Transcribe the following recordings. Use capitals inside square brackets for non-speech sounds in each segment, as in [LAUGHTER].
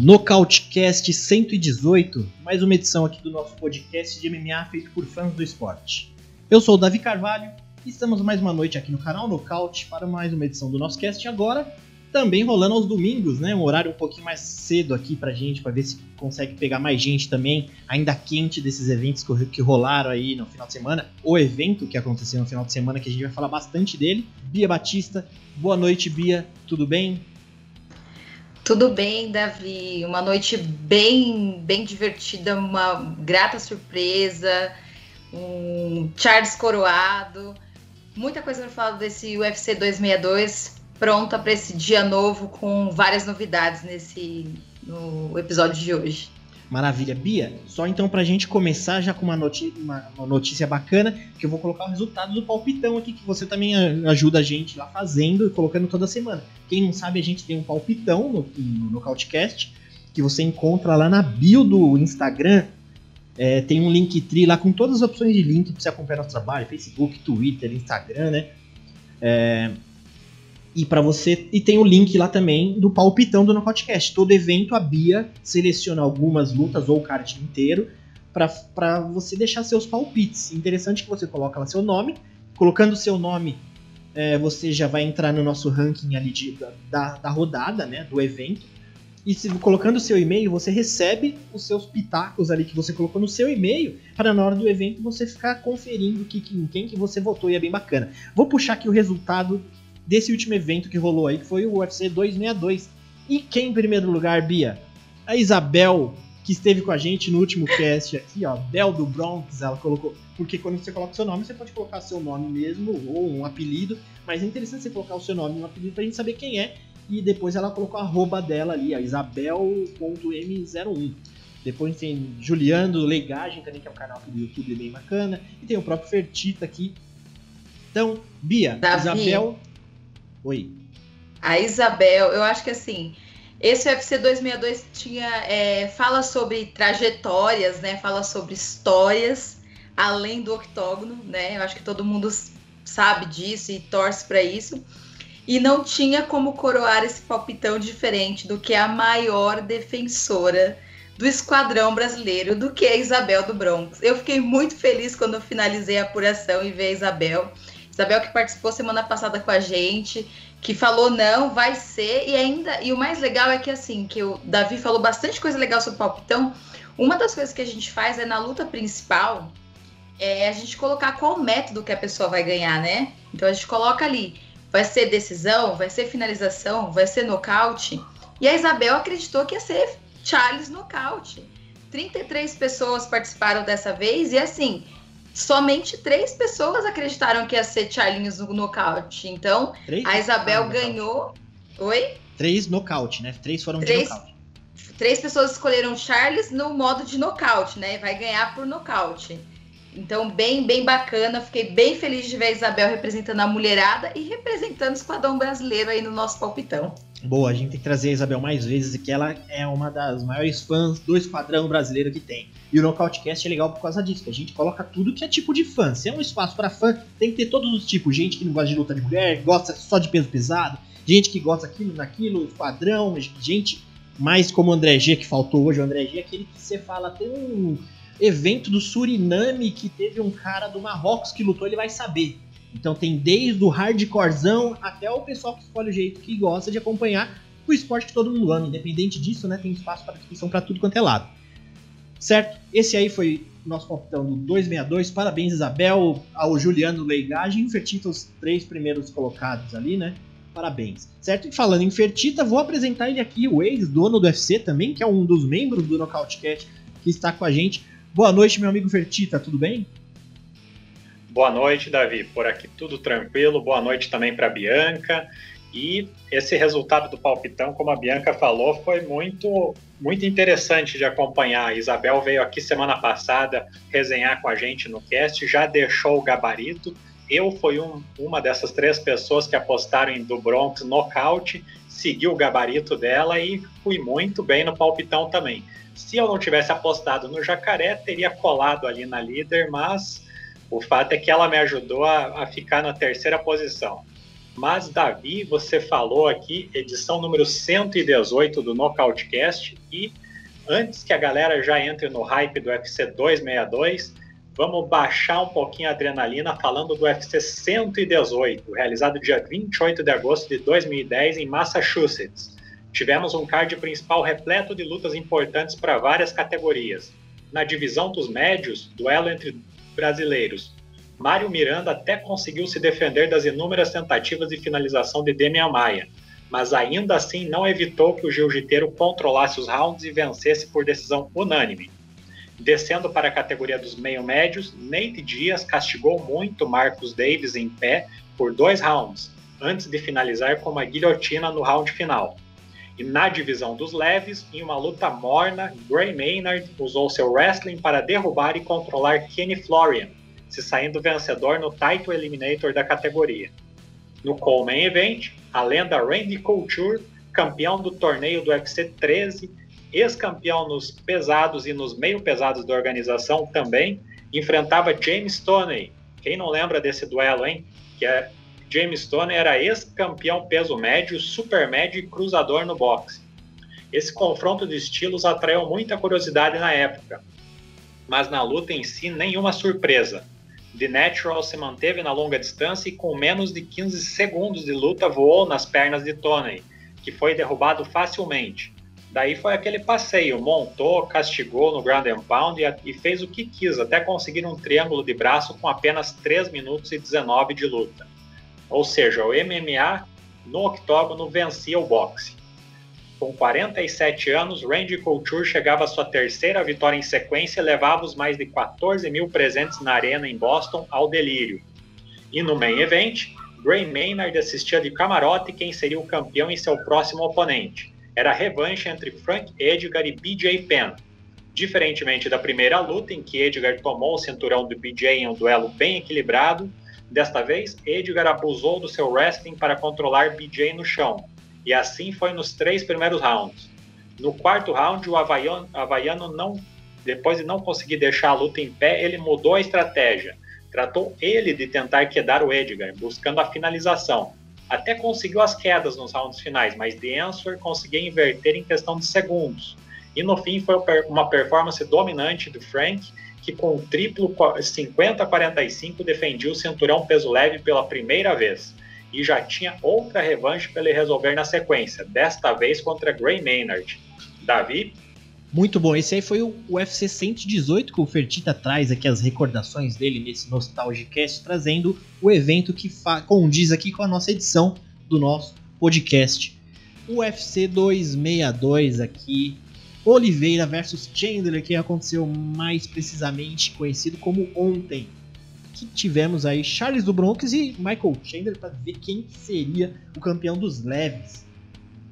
Nocautecast 118, mais uma edição aqui do nosso podcast de MMA feito por fãs do esporte. Eu sou o Davi Carvalho estamos mais uma noite aqui no canal Nocaute para mais uma edição do nosso cast agora, também rolando aos domingos, né? Um horário um pouquinho mais cedo aqui pra gente, para ver se consegue pegar mais gente também, ainda quente desses eventos que rolaram aí no final de semana, o evento que aconteceu no final de semana, que a gente vai falar bastante dele. Bia Batista, boa noite, Bia, tudo bem? Tudo bem, Davi. Uma noite bem, bem divertida, uma grata surpresa, um Charles coroado, muita coisa para falar desse UFC 262, pronta para esse dia novo com várias novidades nesse no episódio de hoje. Maravilha. Bia, só então pra gente começar já com uma, noti uma, uma, notícia bacana, que eu vou colocar o resultado do palpitão aqui, que você também ajuda a gente lá fazendo e colocando toda semana. Quem não sabe, a gente tem um palpitão no, no, no que você encontra lá na bio do Instagram. É, tem um Linktree lá com todas as opções de link pra você acompanhar nosso trabalho, Facebook, Twitter, Instagram, né? É, e para você e tem o link lá também do palpitão do Nocautecast. Todo evento a Bia seleciona algumas lutas ou o card inteiro para você deixar seus palpites. Interessante que você coloca lá seu nome, colocando seu nome é, você já vai entrar no nosso ranking ali de, da, da rodada, né, do evento. E se, colocando o seu e-mail, você recebe os seus pitacos ali que você colocou no seu e-mail, para na hora do evento você ficar conferindo que, que, quem que você votou e é bem bacana. Vou puxar aqui o resultado desse último evento que rolou aí, que foi o UFC 262. E quem em primeiro lugar, Bia? A Isabel, que esteve com a gente no último cast aqui, ó, Bel do Bronx, ela colocou. Porque quando você coloca o seu nome, você pode colocar seu nome mesmo ou um apelido, mas é interessante você colocar o seu nome e um apelido pra gente saber quem é. E depois ela colocou a arroba dela ali, a isabel.m01. Depois tem Juliano Legagem também, que é um canal aqui do YouTube bem bacana. E tem o próprio Fertita aqui. Então, Bia, Davi. Isabel Oi. A Isabel, eu acho que assim, esse UFC 262 tinha, é, fala sobre trajetórias, né? Fala sobre histórias além do octógono, né? Eu acho que todo mundo sabe disso e torce para isso. E não tinha como coroar esse palpitão diferente do que a maior defensora do esquadrão brasileiro, do que a Isabel do Bronx. Eu fiquei muito feliz quando eu finalizei a apuração e vi a Isabel. Isabel que participou semana passada com a gente, que falou não, vai ser, e ainda, e o mais legal é que assim, que o Davi falou bastante coisa legal sobre o palpitão. Uma das coisas que a gente faz é na luta principal, é a gente colocar qual método que a pessoa vai ganhar, né? Então a gente coloca ali, vai ser decisão, vai ser finalização, vai ser nocaute. E a Isabel acreditou que ia ser Charles nocaute. 33 pessoas participaram dessa vez e assim, somente três pessoas acreditaram que ia ser Charlinhos no nocaute. Então, três? a Isabel ah, ganhou. Oi? Três nocaute, né? Três foram três, de nocaute. Três pessoas escolheram Charles no modo de nocaute, né? Vai ganhar por nocaute. Então, bem, bem bacana. Fiquei bem feliz de ver a Isabel representando a mulherada e representando o esquadrão brasileiro aí no nosso palpitão. Boa, a gente tem que trazer a Isabel mais vezes, que ela é uma das maiores fãs do esquadrão brasileiro que tem. E o Nocautecast é legal por causa disso, que a gente coloca tudo que é tipo de fã. Se é um espaço para fã, tem que ter todos os tipos. Gente que não gosta de luta de mulher, gosta só de peso pesado, gente que gosta aquilo, naquilo, esquadrão, gente mais como o André G, que faltou hoje. O André G é aquele que você fala, tem um evento do Suriname que teve um cara do Marrocos que lutou, ele vai saber. Então tem desde o hardcorezão até o pessoal que escolhe o jeito que gosta de acompanhar o esporte que todo mundo ama. Independente disso, né, tem espaço para discussão para tudo quanto é lado. Certo? Esse aí foi o nosso palpitão do 262. Parabéns, Isabel, ao Juliano Leigagem e Fertita, os três primeiros colocados ali, né? Parabéns. Certo? E falando em Fertita, vou apresentar ele aqui, o ex-dono do UFC também, que é um dos membros do Knockout Cat que está com a gente. Boa noite, meu amigo Fertita, tudo bem? Boa noite, Davi. Por aqui tudo tranquilo. Boa noite também para Bianca. E esse resultado do palpitão, como a Bianca falou, foi muito muito interessante de acompanhar. A Isabel veio aqui semana passada resenhar com a gente no cast, já deixou o gabarito Eu fui um, uma dessas três pessoas que apostaram em do Bronx nocaute, segui o gabarito dela e fui muito bem no palpitão também. Se eu não tivesse apostado no Jacaré, teria colado ali na líder, mas o fato é que ela me ajudou a, a ficar na terceira posição. Mas, Davi, você falou aqui, edição número 118 do Nocautecast, e antes que a galera já entre no hype do UFC 262, vamos baixar um pouquinho a adrenalina falando do UFC 118, realizado dia 28 de agosto de 2010 em Massachusetts. Tivemos um card principal repleto de lutas importantes para várias categorias. Na divisão dos médios, duelo entre brasileiros. Mário Miranda até conseguiu se defender das inúmeras tentativas de finalização de Demian Maia, mas ainda assim não evitou que o jiu-jiteiro controlasse os rounds e vencesse por decisão unânime. Descendo para a categoria dos meio-médios, Nate Dias castigou muito Marcos Davis em pé por dois rounds, antes de finalizar com uma guilhotina no round final. E na divisão dos leves, em uma luta morna, Gray Maynard usou seu wrestling para derrubar e controlar Kenny Florian, se saindo vencedor no Title Eliminator da categoria. No Coleman Event, a lenda Randy Couture, campeão do torneio do UFC 13, ex-campeão nos pesados e nos meio pesados da organização também, enfrentava James Toney. Quem não lembra desse duelo, hein? Que é James Toney era ex-campeão peso médio, super médio e cruzador no boxe. Esse confronto de estilos atraiu muita curiosidade na época, mas na luta em si nenhuma surpresa. The Natural se manteve na longa distância e com menos de 15 segundos de luta voou nas pernas de Tony, que foi derrubado facilmente. Daí foi aquele passeio, montou, castigou no ground and pound e, fez o que quis, até conseguir um triângulo de braço com apenas 3 minutos e 19 de luta. Ou seja, o MMA no octógono vencia o boxe. Com 47 anos, Randy Couture chegava à sua terceira vitória em sequência e levava os mais de 14 mil presentes na arena em Boston ao delírio. E no main event, Gray Maynard assistia de camarote quem seria o campeão e seu próximo oponente. Era a revanche entre Frank Edgar e BJ Penn. Diferentemente da primeira luta, em que Edgar tomou o cinturão do BJ em um duelo bem equilibrado, desta vez Edgar abusou do seu wrestling para controlar BJ no chão, e assim foi nos três primeiros rounds. No quarto round, o Havaiano, Havaiano não, depois de não conseguir deixar a luta em pé, ele mudou a estratégia. Tratou ele de tentar quedar o Edgar, buscando a finalização. Até conseguiu as quedas nos rounds finais, mas The Answer conseguiu inverter em questão de segundos. E no fim foi uma performance dominante do Frank, que com o triplo 50-45 defendia o cinturão peso leve pela primeira vez e já tinha outra revanche para ele resolver na sequência, desta vez contra Gray Maynard. Davi? Muito bom, esse aí foi o UFC 118 que o Fertita traz aqui as recordações dele nesse Nostalgicast, trazendo o evento que condiz aqui com a nossa edição do nosso podcast. O UFC 262 aqui, Oliveira versus Chandler, que aconteceu mais precisamente conhecido como ontem que tivemos aí Charles do Bronx e Michael Chandler para ver quem seria o campeão dos leves.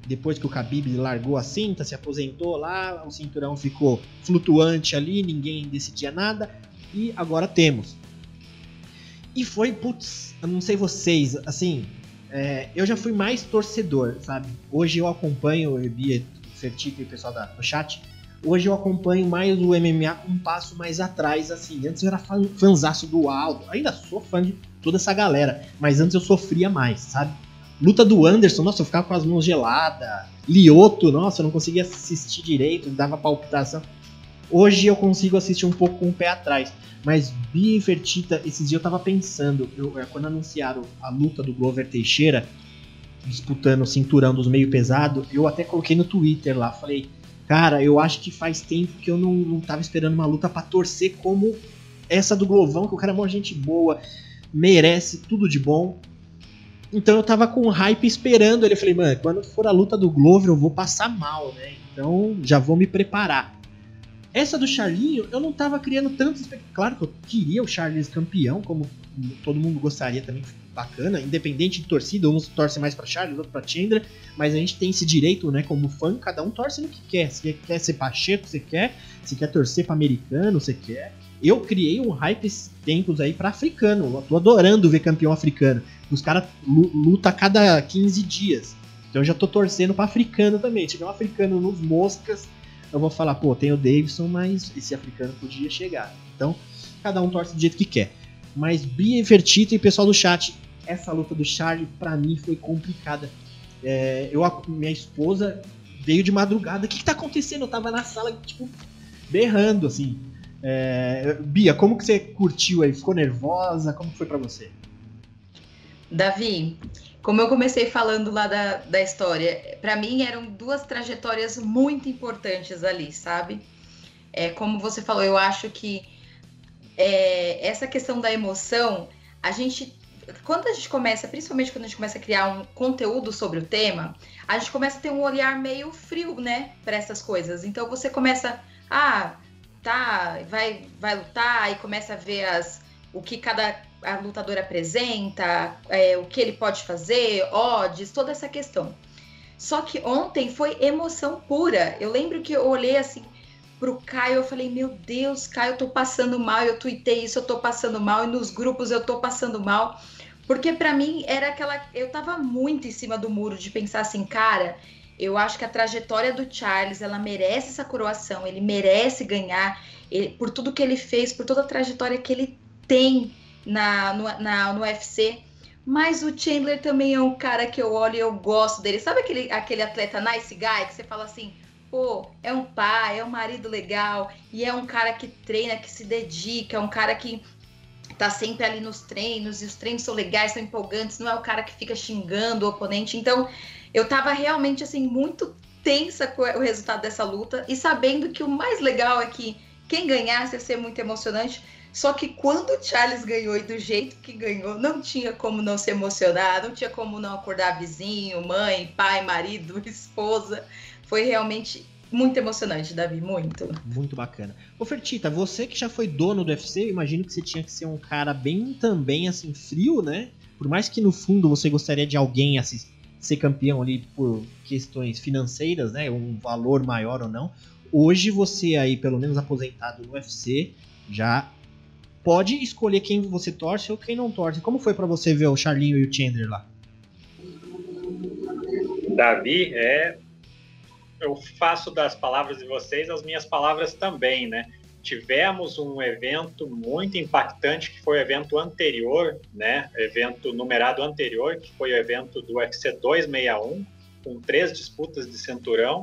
Depois que o Khabib largou a cinta, se aposentou lá, o cinturão ficou flutuante ali, ninguém decidia nada e agora temos. E foi, putz, eu não sei vocês, assim, é, eu já fui mais torcedor, sabe? Hoje eu acompanho, o vi o Fertico e o pessoal da, do chat, Hoje eu acompanho mais o MMA um passo mais atrás, assim. Antes eu era fã, fãzaço do Aldo, ainda sou fã de toda essa galera, mas antes eu sofria mais, sabe? Luta do Anderson, nossa, eu ficava com as mãos geladas. Lioto, nossa, eu não conseguia assistir direito, dava palpitação. Hoje eu consigo assistir um pouco com o pé atrás. Mas Bia e Fertita, esses dias eu tava pensando, eu, é, quando anunciaram a luta do Glover Teixeira, disputando o cinturão dos meio pesado, eu até coloquei no Twitter lá, falei, Cara, eu acho que faz tempo que eu não, não tava esperando uma luta para torcer como essa do Glovão, que o cara é uma gente boa, merece tudo de bom. Então eu tava com hype esperando ele. Eu falei, mano, quando for a luta do Glover eu vou passar mal, né? Então já vou me preparar. Essa do Charlinho, eu não tava criando tanto expectativa. Claro que eu queria o Charles campeão, como todo mundo gostaria também, bacana, independente de torcida, uns torcem mais para Charles, outros para Chandra, mas a gente tem esse direito, né, como fã, cada um torce no que quer. Se quer ser Pacheco, você quer, se quer torcer para americano, você quer. Eu criei um hype esses tempos aí pra africano. Eu tô adorando ver campeão africano. Os caras lutam a cada 15 dias. Então eu já tô torcendo pra africano também. Se tiver um africano nos moscas, eu vou falar, pô, tem o Davidson, mas esse africano podia chegar. Então, cada um torce do jeito que quer. Mas Bia Fertita e pessoal do chat, essa luta do Charlie para mim foi complicada. É, eu, minha esposa veio de madrugada. O que, que tá acontecendo? Eu tava na sala, tipo, berrando, assim. É, Bia, como que você curtiu aí? Ficou nervosa? Como foi para você? Davi, como eu comecei falando lá da, da história, para mim eram duas trajetórias muito importantes ali, sabe? É, como você falou, eu acho que é, essa questão da emoção, a gente quando a gente começa, principalmente quando a gente começa a criar um conteúdo sobre o tema, a gente começa a ter um olhar meio frio, né, para essas coisas. Então você começa, ah, tá, vai, vai lutar e começa a ver as, o que cada a lutador apresenta, é, o que ele pode fazer, odds, toda essa questão. Só que ontem foi emoção pura. Eu lembro que eu olhei assim pro Caio, eu falei, meu Deus, Caio, eu tô passando mal, eu tuitei isso, eu tô passando mal, e nos grupos eu tô passando mal. Porque para mim era aquela. Eu tava muito em cima do muro de pensar assim, cara, eu acho que a trajetória do Charles, ela merece essa coroação, ele merece ganhar ele, por tudo que ele fez, por toda a trajetória que ele tem na, no, na, no UFC. Mas o Chandler também é um cara que eu olho e eu gosto dele. Sabe aquele, aquele atleta nice guy que você fala assim, pô, é um pai, é um marido legal, e é um cara que treina, que se dedica, é um cara que tá sempre ali nos treinos, e os treinos são legais, são empolgantes, não é o cara que fica xingando o oponente. Então, eu tava realmente, assim, muito tensa com o resultado dessa luta, e sabendo que o mais legal é que quem ganhasse ia ser muito emocionante. Só que quando o Charles ganhou e do jeito que ganhou, não tinha como não se emocionar, não tinha como não acordar vizinho, mãe, pai, marido, [LAUGHS] esposa. Foi realmente muito emocionante, Davi, muito. Muito bacana. Ô Fertita, você que já foi dono do UFC, eu imagino que você tinha que ser um cara bem também assim frio, né? Por mais que no fundo você gostaria de alguém assim, ser campeão ali por questões financeiras, né? Um valor maior ou não. Hoje você aí, pelo menos aposentado no UFC, já pode escolher quem você torce ou quem não torce. Como foi para você ver o Charlinho e o Chandler lá? Davi, é eu faço das palavras de vocês as minhas palavras também, né? Tivemos um evento muito impactante que foi o evento anterior, né? Evento numerado anterior, que foi o evento do UFC 261, com três disputas de cinturão.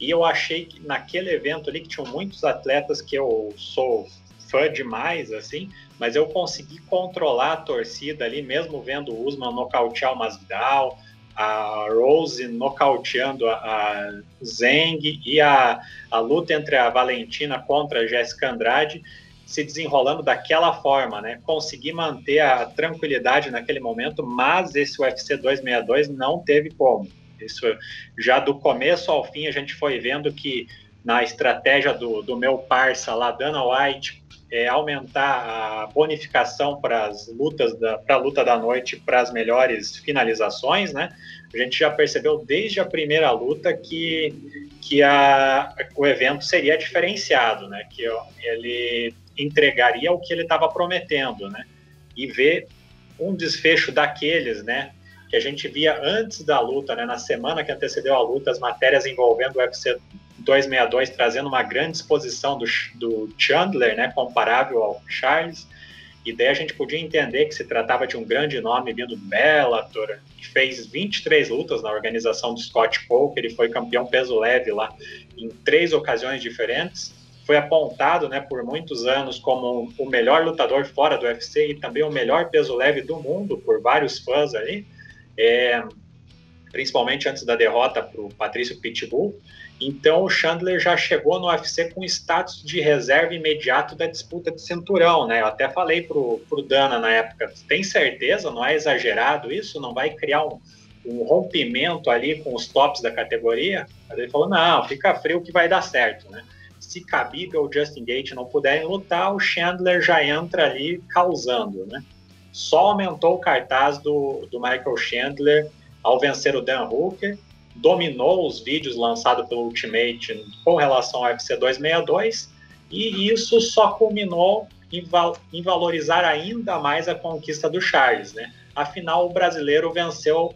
E eu achei que naquele evento ali, que tinham muitos atletas que eu sou fã demais, assim, mas eu consegui controlar a torcida ali, mesmo vendo o Usman nocautear o Masvidal, a Rose nocauteando a, Zeng e a, a luta entre a Valentina contra a Jéssica Andrade se desenrolando daquela forma, né? Consegui manter a tranquilidade naquele momento, mas esse UFC 262 não teve como. Isso já do começo ao fim a gente foi vendo que na estratégia do, do meu parça lá, Dana White, é, aumentar a bonificação para as lutas, para a luta da noite, para as melhores finalizações, né? A gente já percebeu desde a primeira luta que, que a, o evento seria diferenciado, né? Que ele entregaria o que ele estava prometendo, né? E ver um desfecho daqueles, né? Que a gente via antes da luta, né? Na semana que antecedeu a luta, as matérias envolvendo o UFC 262 trazendo uma grande exposição do, do Chandler, né, comparável ao Charles, e daí a gente podia entender que se tratava de um grande nome vindo do Bellator, que fez 23 lutas na organização do Scott Coker, ele foi campeão peso leve lá em três ocasiões diferentes, foi apontado né, por muitos anos como o melhor lutador fora do UFC e também o melhor peso leve do mundo por vários fãs aí, é, principalmente antes da derrota para o Patrício Pitbull. Então o Chandler já chegou no UFC com status de reserva imediato da disputa de cinturão, né? Eu até falei pro, pro Dana na época, tem certeza? Não é exagerado isso? Não vai criar um, um rompimento ali com os tops da categoria? Aí ele falou, não, fica frio que vai dar certo, né? Se Khabib ou Justin Gate não puderem lutar, o Chandler já entra ali causando, né? Só aumentou o cartaz do, do Michael Chandler ao vencer o Dan Hooker dominou os vídeos lançados pelo Ultimate com relação ao UFC 262 e isso só culminou em, val em valorizar ainda mais a conquista do Charles, né? Afinal, o brasileiro venceu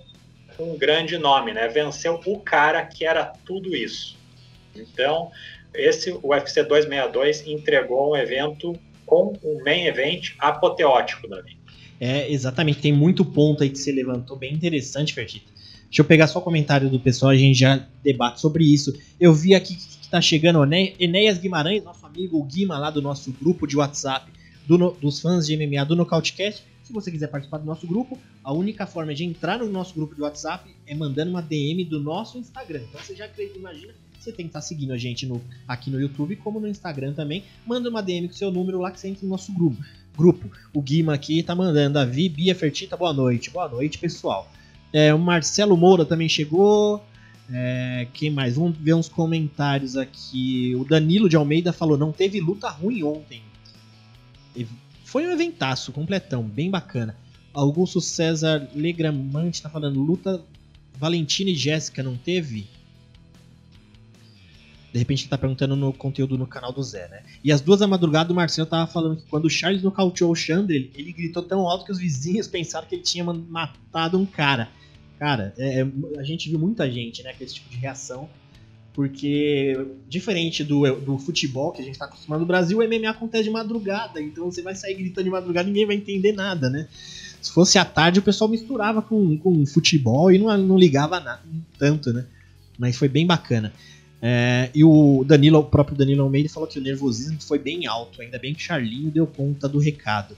um grande nome, né? Venceu o cara que era tudo isso. Então, esse UFC 262 entregou um evento com um main event apoteótico, Davi. É, exatamente. Tem muito ponto aí que você levantou, bem interessante, Fertita. Deixa eu pegar só o comentário do pessoal, a gente já debate sobre isso. Eu vi aqui que está chegando Enéas Guimarães, nosso amigo Guima lá do nosso grupo de WhatsApp do, dos fãs de MMA do Nocautecast. Se você quiser participar do nosso grupo, a única forma de entrar no nosso grupo de WhatsApp é mandando uma DM do nosso Instagram. Então você já imagina, você tem que estar seguindo a gente no, aqui no YouTube, como no Instagram também. Manda uma DM com seu número lá que você entra no nosso grupo. grupo. O Guima aqui tá mandando. Davi, Bia Fertita, boa noite. Boa noite, pessoal. É, o Marcelo Moura também chegou. É, quem mais? Vamos ver uns comentários aqui. O Danilo de Almeida falou: não teve luta ruim ontem. Foi um eventaço, completão, bem bacana. Augusto César Legramante tá falando, luta Valentina e Jéssica não teve? De repente ele tá perguntando no conteúdo no canal do Zé, né? E as duas da madrugada o Marcelo tava falando que quando o Charles nocauteou o Chandler, ele gritou tão alto que os vizinhos pensaram que ele tinha matado um cara. Cara, é, é, a gente viu muita gente, né, com esse tipo de reação porque diferente do, do futebol que a gente está acostumado no Brasil, o MMA acontece de madrugada, então você vai sair gritando de madrugada ninguém vai entender nada, né? Se fosse à tarde, o pessoal misturava com, com futebol e não, não ligava nada, tanto, né? Mas foi bem bacana. É, e o Danilo, o próprio Danilo Almeida falou que o nervosismo foi bem alto, ainda bem que Charlinho deu conta do recado.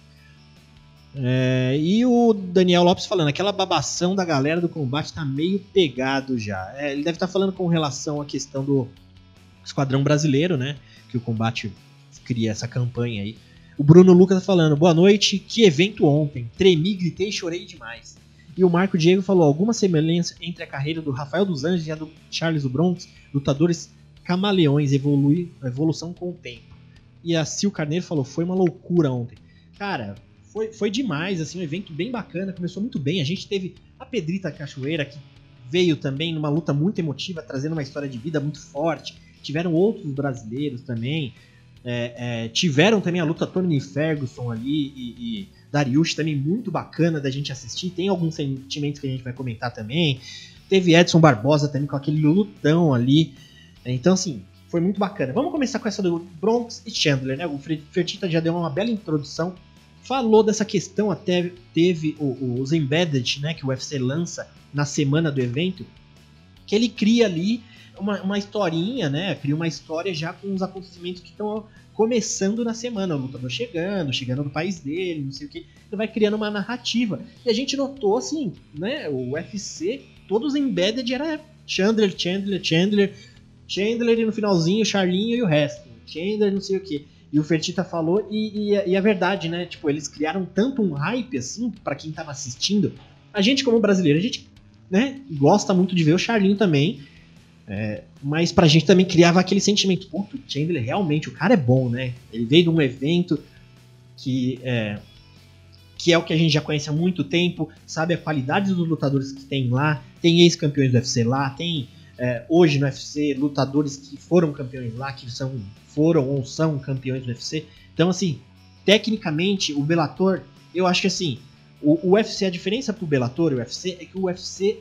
É, e o Daniel Lopes falando, aquela babação da galera do combate tá meio pegado já. É, ele deve estar tá falando com relação à questão do esquadrão brasileiro, né? Que o combate cria essa campanha aí. O Bruno Lucas tá falando, boa noite, que evento ontem. Tremi, gritei chorei demais. E o Marco Diego falou, alguma semelhança entre a carreira do Rafael dos Anjos e a do Charles do Bronx, lutadores camaleões, evolui, evolução com o tempo. E a Sil Carneiro falou, foi uma loucura ontem. Cara, foi, foi demais, assim, um evento bem bacana, começou muito bem. A gente teve a Pedrita Cachoeira, que veio também numa luta muito emotiva, trazendo uma história de vida muito forte. Tiveram outros brasileiros também. É, é, tiveram também a luta Tony Ferguson ali e, e também muito bacana da gente assistir. Tem alguns sentimentos que a gente vai comentar também. Teve Edson Barbosa também com aquele lutão ali. Então, assim, foi muito bacana. Vamos começar com essa do Bronx e Chandler, né? O Fertita já deu uma bela introdução falou dessa questão, até teve os embedded, né, que o UFC lança na semana do evento, que ele cria ali uma, uma historinha, né, cria uma história já com os acontecimentos que estão começando na semana, o lutador chegando, chegando no país dele, não sei o que, ele vai criando uma narrativa. E a gente notou, assim, né, o UFC, todos embedded era Chandler, Chandler, Chandler, Chandler e no finalzinho Charlinho e o resto. Chandler, não sei o que. E o Fertita falou, e, e, e é verdade, né? Tipo, eles criaram tanto um hype assim para quem tava assistindo. A gente, como brasileiro, a gente né, gosta muito de ver o Charlinho também. É, mas pra gente também criava aquele sentimento, pô, o Chandler realmente, o cara é bom, né? Ele veio de um evento que é, que é o que a gente já conhece há muito tempo, sabe a qualidade dos lutadores que tem lá, tem ex-campeões do UFC lá, tem é, hoje no UFC lutadores que foram campeões lá, que são foram ou são campeões do UFC. Então, assim, tecnicamente, o Bellator, eu acho que assim, o, o UFC, a diferença pro Bellator e o UFC é que o UFC,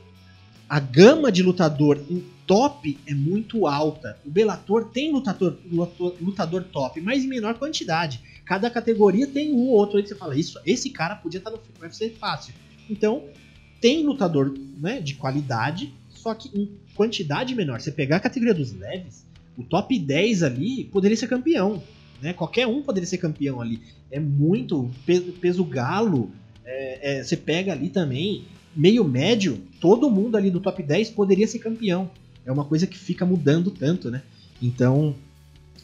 a gama de lutador em top é muito alta. O Bellator tem lutador, lutador, lutador top, mas em menor quantidade. Cada categoria tem um ou outro aí que você fala, isso, esse cara podia estar no UFC fácil. Então, tem lutador né, de qualidade, só que em quantidade menor. Você pegar a categoria dos leves, o top 10 ali poderia ser campeão. Né? Qualquer um poderia ser campeão ali. É muito peso, peso galo. É, é, você pega ali também, meio médio, todo mundo ali do top 10 poderia ser campeão. É uma coisa que fica mudando tanto, né? Então,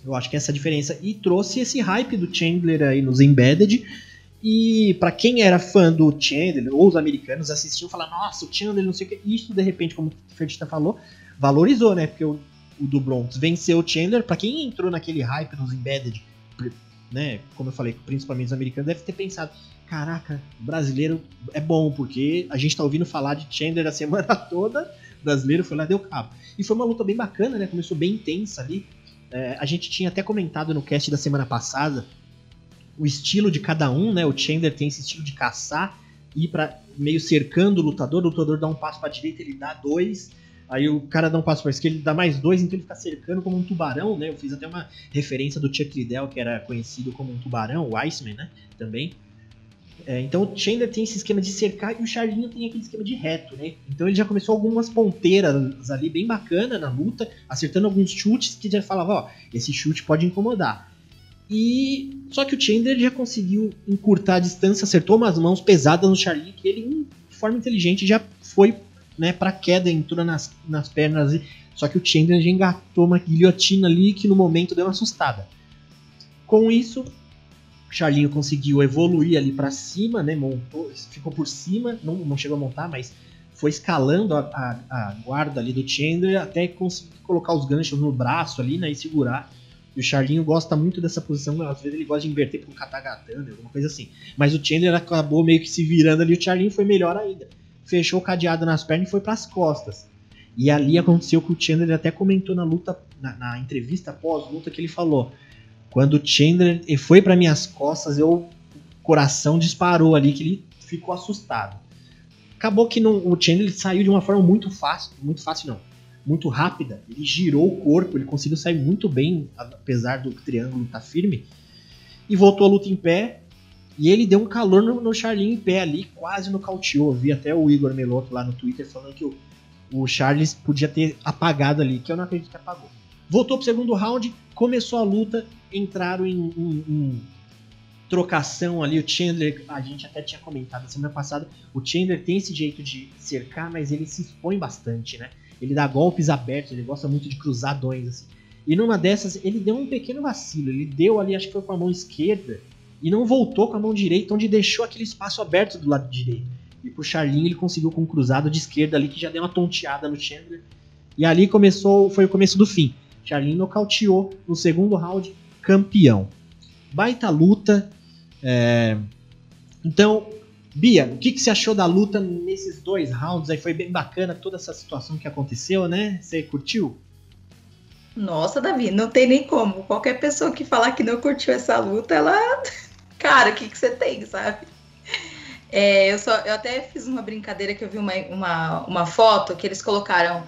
eu acho que essa diferença. E trouxe esse hype do Chandler aí nos Embedded. E para quem era fã do Chandler, ou os americanos assistiam e falaram, nossa, o Chandler, não sei o que. Isso, de repente, como o Ferdita falou, valorizou, né? Porque o o do Bronx venceu o Chandler, para quem entrou naquele hype nos Embedded, né, como eu falei, principalmente os americanos, deve ter pensado, caraca, brasileiro é bom, porque a gente tá ouvindo falar de Chandler a semana [LAUGHS] toda, brasileiro foi lá deu cabo. E foi uma luta bem bacana, né, começou bem intensa ali, é, a gente tinha até comentado no cast da semana passada o estilo de cada um, né? O Chandler tem esse estilo de caçar, ir para meio cercando o lutador, o lutador dá um passo para direita, ele dá dois. Aí o cara dá um passo para esquerda, ele dá mais dois, então ele fica cercando como um tubarão, né? Eu fiz até uma referência do Chuck Liddell, que era conhecido como um tubarão, o Iceman, né? Também. É, então o Chandler tem esse esquema de cercar e o Charlinho tem aquele esquema de reto, né? Então ele já começou algumas ponteiras ali bem bacana na luta, acertando alguns chutes que já falava, ó, esse chute pode incomodar. E só que o Chandler já conseguiu encurtar a distância, acertou umas mãos pesadas no Charlinho que ele de forma inteligente já foi, né, para queda, entrou nas, nas pernas, só que o Chandler já engatou uma guilhotina ali que no momento deu uma assustada. Com isso, Charlinho conseguiu evoluir ali para cima, né? Montou, ficou por cima, não, não chegou a montar, mas foi escalando a, a, a, guarda ali do Chandler até conseguir colocar os ganchos no braço ali, né? E segurar. E o Charlinho gosta muito dessa posição, às vezes ele gosta de inverter para um Katagatana, alguma coisa assim. Mas o Chandler acabou meio que se virando ali, o Charlinho foi melhor ainda. Fechou o cadeado nas pernas e foi para as costas. E ali aconteceu que o Chandler até comentou na luta, na, na entrevista pós-luta, que ele falou: quando o Chandler foi para minhas costas, eu, o coração disparou ali, que ele ficou assustado. Acabou que não, o Chandler saiu de uma forma muito fácil, muito fácil não, muito rápida. Ele girou o corpo, ele conseguiu sair muito bem, apesar do triângulo estar tá firme, e voltou a luta em pé. E ele deu um calor no, no Charlinho em pé ali, quase nocauteou. Vi até o Igor Meloto lá no Twitter falando que o, o Charles podia ter apagado ali, que eu não acredito que apagou. Voltou pro segundo round, começou a luta, entraram em, em, em, trocação ali. O Chandler, a gente até tinha comentado na semana passada, o Chandler tem esse jeito de cercar, mas ele se expõe bastante, né? Ele dá golpes abertos, ele gosta muito de cruzadões, assim. E numa dessas, ele deu um pequeno vacilo. Ele deu ali, acho que foi com a mão esquerda, e não voltou com a mão direita, onde deixou aquele espaço aberto do lado direito. E pro Charlinho ele conseguiu com um cruzado de esquerda ali, que já deu uma tonteada no Chandler. E ali começou, foi o começo do fim. Charlinho nocauteou no segundo round, campeão. Baita luta. É... Então, Bia, o que, que você achou da luta nesses dois rounds? Aí foi bem bacana toda essa situação que aconteceu, né? Você curtiu? Nossa, Davi, não tem nem como. Qualquer pessoa que falar que não curtiu essa luta, ela. [LAUGHS] Cara, o que, que você tem, sabe? É, eu, só, eu até fiz uma brincadeira que eu vi uma, uma, uma foto que eles colocaram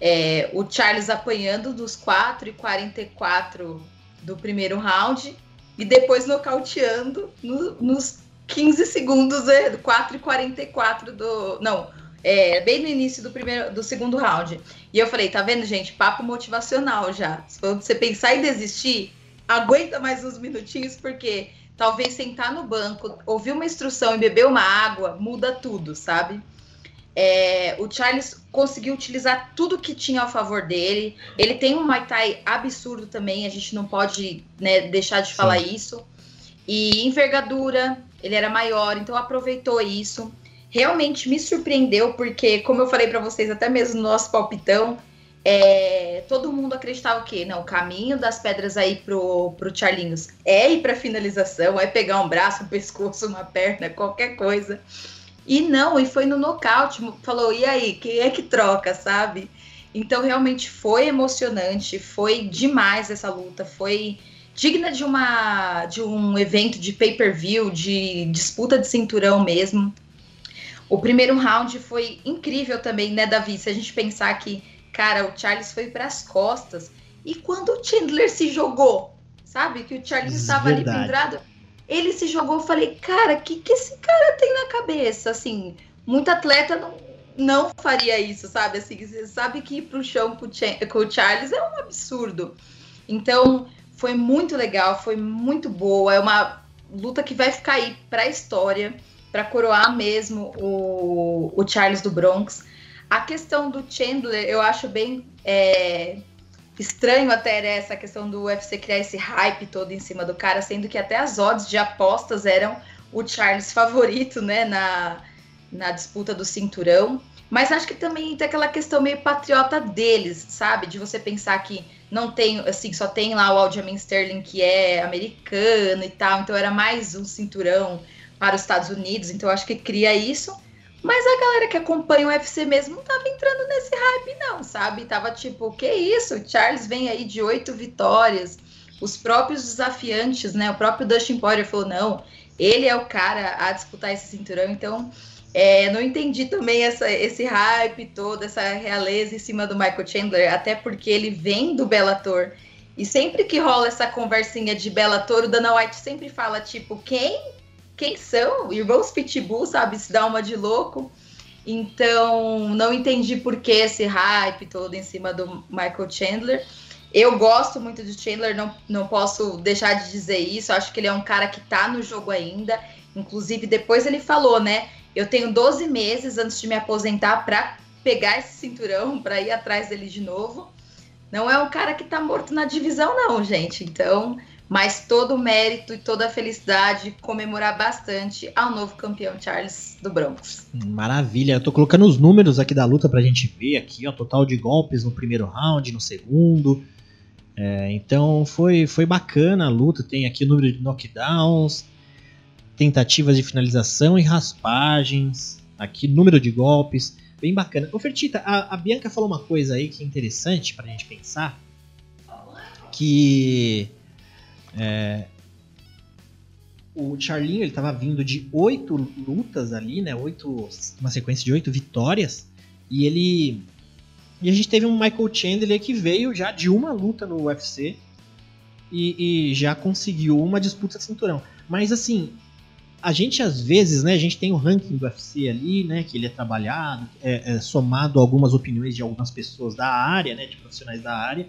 é, o Charles apanhando dos 4 e 44 do primeiro round e depois nocauteando no, nos 15 segundos, é, 4 e 44 do. Não, é, bem no início do primeiro do segundo round. E eu falei, tá vendo, gente? Papo motivacional já. Se você pensar em desistir, aguenta mais uns minutinhos, porque talvez sentar no banco, ouvir uma instrução e beber uma água muda tudo, sabe? É, o Charles conseguiu utilizar tudo que tinha a favor dele. Ele tem um Muay Thai absurdo também, a gente não pode né, deixar de falar Sim. isso. E envergadura, ele era maior, então aproveitou isso. Realmente me surpreendeu, porque, como eu falei para vocês, até mesmo no nosso palpitão, é, todo mundo acreditava que não, o caminho das pedras aí pro, pro Charlinhos é ir pra finalização, é pegar um braço, um pescoço, uma perna, qualquer coisa. E não, e foi no nocaute, falou, e aí, quem é que troca, sabe? Então realmente foi emocionante, foi demais essa luta, foi digna de uma de um evento de pay-per-view, de disputa de cinturão mesmo. O primeiro round foi incrível também, né, Davi? Se a gente pensar que, cara, o Charles foi para as costas e quando o Chandler se jogou, sabe? Que o Charles estava ali pendurado, ele se jogou, eu falei, cara, o que, que esse cara tem na cabeça? Assim, muito atleta não, não faria isso, sabe? Assim, você sabe que ir pro chão com o Charles é um absurdo. Então, foi muito legal, foi muito boa. É uma luta que vai ficar aí pra história, para coroar mesmo o, o Charles do Bronx. A questão do Chandler, eu acho bem é, estranho até essa questão do UFC criar esse hype todo em cima do cara, sendo que até as odds de apostas eram o Charles favorito, né, na, na disputa do cinturão. Mas acho que também tem aquela questão meio patriota deles, sabe? De você pensar que não tem, assim, só tem lá o Aljamain Sterling que é americano e tal, então era mais um cinturão para os Estados Unidos, então acho que cria isso. Mas a galera que acompanha o UFC mesmo não tava entrando nesse hype, não, sabe? Tava tipo, que isso? O Charles vem aí de oito vitórias, os próprios desafiantes, né? O próprio Dustin Poirier falou não, ele é o cara a disputar esse cinturão, então é, não entendi também essa, esse hype todo, essa realeza em cima do Michael Chandler, até porque ele vem do Bellator. E sempre que rola essa conversinha de Bellator, o Dana White sempre fala, tipo, quem? Quem são? Irmãos Pitbull, sabe? Se dá uma de louco. Então, não entendi por que esse hype todo em cima do Michael Chandler. Eu gosto muito do Chandler, não, não posso deixar de dizer isso. Acho que ele é um cara que tá no jogo ainda. Inclusive, depois ele falou, né? Eu tenho 12 meses antes de me aposentar para pegar esse cinturão, para ir atrás dele de novo. Não é um cara que tá morto na divisão, não, gente. Então, mas todo o mérito e toda a felicidade, comemorar bastante ao novo campeão Charles do Broncos. Maravilha, eu tô colocando os números aqui da luta pra gente ver aqui, ó, total de golpes no primeiro round, no segundo. É, então foi, foi bacana a luta, tem aqui o número de knockdowns, tentativas de finalização e raspagens, aqui número de golpes, bem bacana. Ô Fertita, a, a Bianca falou uma coisa aí que é interessante pra gente pensar, que é, o Charlinho ele estava vindo de oito lutas ali, né? Oito, uma sequência de oito vitórias. E ele. E a gente teve um Michael Chandler que veio já de uma luta no UFC e, e já conseguiu uma disputa de cinturão. Mas assim, a gente às vezes, né? A gente tem o ranking do UFC ali, né? Que ele é trabalhado, é, é somado a algumas opiniões de algumas pessoas da área, né? De profissionais da área.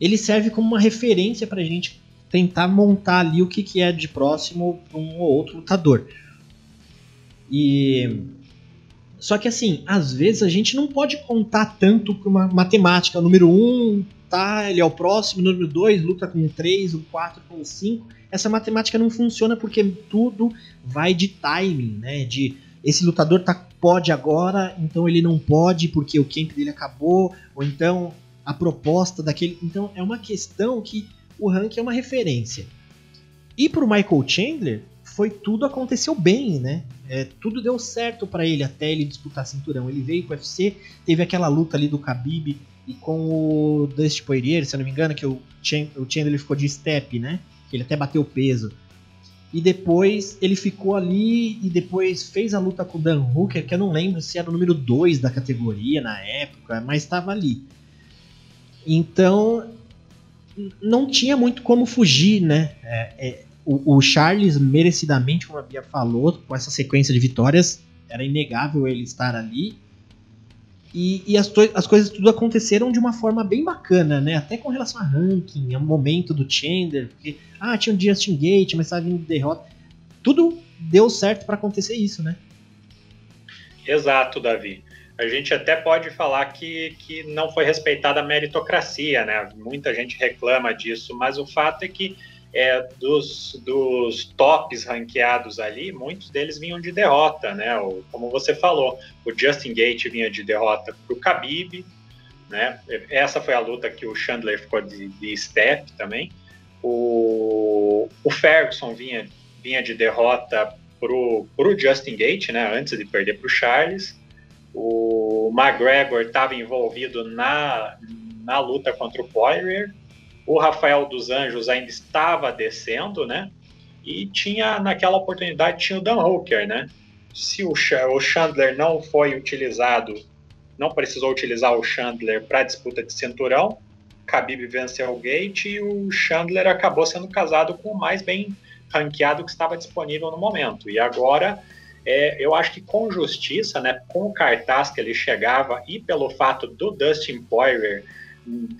Ele serve como uma referência para a gente tentar montar ali o que, que é de próximo para um ou outro lutador. E só que assim, às vezes a gente não pode contar tanto com uma matemática. O número 1 um, tá, ele é o próximo, o número 2 luta com o 3, o 4 com o 5. Essa matemática não funciona porque tudo vai de timing, né? De esse lutador tá, pode agora, então ele não pode porque o camp dele acabou, ou então a proposta daquele. Então é uma questão que o ranking é uma referência. E pro Michael Chandler, foi tudo aconteceu bem, né? É, tudo deu certo para ele até ele disputar cinturão. Ele veio pro UFC, teve aquela luta ali do Khabib e com o Dusty Poirier, se eu não me engano, que o, Chandler ficou de step, né? Que ele até bateu peso. E depois ele ficou ali e depois fez a luta com o Dan Hooker, que eu não lembro se era o número 2 da categoria na época, mas estava ali. Então não tinha muito como fugir, né? É, é, o, o, Charles, merecidamente, como a Bia falou, com essa sequência de vitórias, era inegável ele estar ali. E, e as, as, coisas tudo aconteceram de uma forma bem bacana, né? Até com relação a ranking, ao momento do Chandler, porque, ah, tinha o Justin Gate, mas estava vindo derrota. Tudo deu certo para acontecer isso, né? Exato, Davi a gente até pode falar que, que não foi respeitada a meritocracia, né? Muita gente reclama disso, mas o fato é que é, dos, dos tops ranqueados ali, muitos deles vinham de derrota, né? O, como você falou, o Justin Gate vinha de derrota para o Khabib, né? Essa foi a luta que o Chandler ficou de, de step também. O, o Ferguson vinha, vinha de derrota para o Justin Gate, né? Antes de perder para o Charles. O McGregor estava envolvido na, na luta contra o Poirier. O Rafael dos Anjos ainda estava descendo, né? E tinha, naquela oportunidade, tinha o Dan Hooker, né? Se o, Chandler não foi utilizado, não precisou utilizar o Chandler para disputa de cinturão, Khabib venceu o Gate e o Chandler acabou sendo casado com o mais bem ranqueado que estava disponível no momento. E agora é, eu acho que com justiça, né, com o cartaz que ele chegava e pelo fato do Dustin Poirier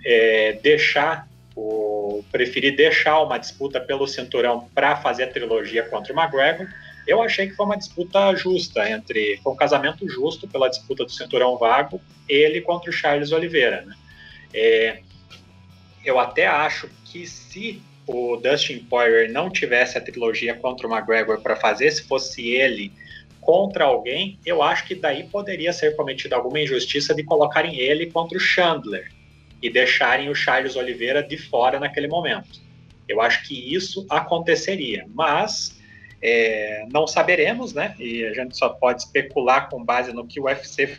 é, deixar o preferir deixar uma disputa pelo cinturão para fazer a trilogia contra o McGregor, eu achei que foi uma disputa justa entre foi um casamento justo pela disputa do cinturão vago ele contra o Charles Oliveira. Né? É, eu até acho que se o Dustin Poirier não tivesse a trilogia contra o McGregor para fazer, se fosse ele contra alguém, eu acho que daí poderia ser cometida alguma injustiça de colocarem ele contra o Chandler e deixarem o Charles Oliveira de fora naquele momento. Eu acho que isso aconteceria, mas é, não saberemos, né? E a gente só pode especular com base no que o UFC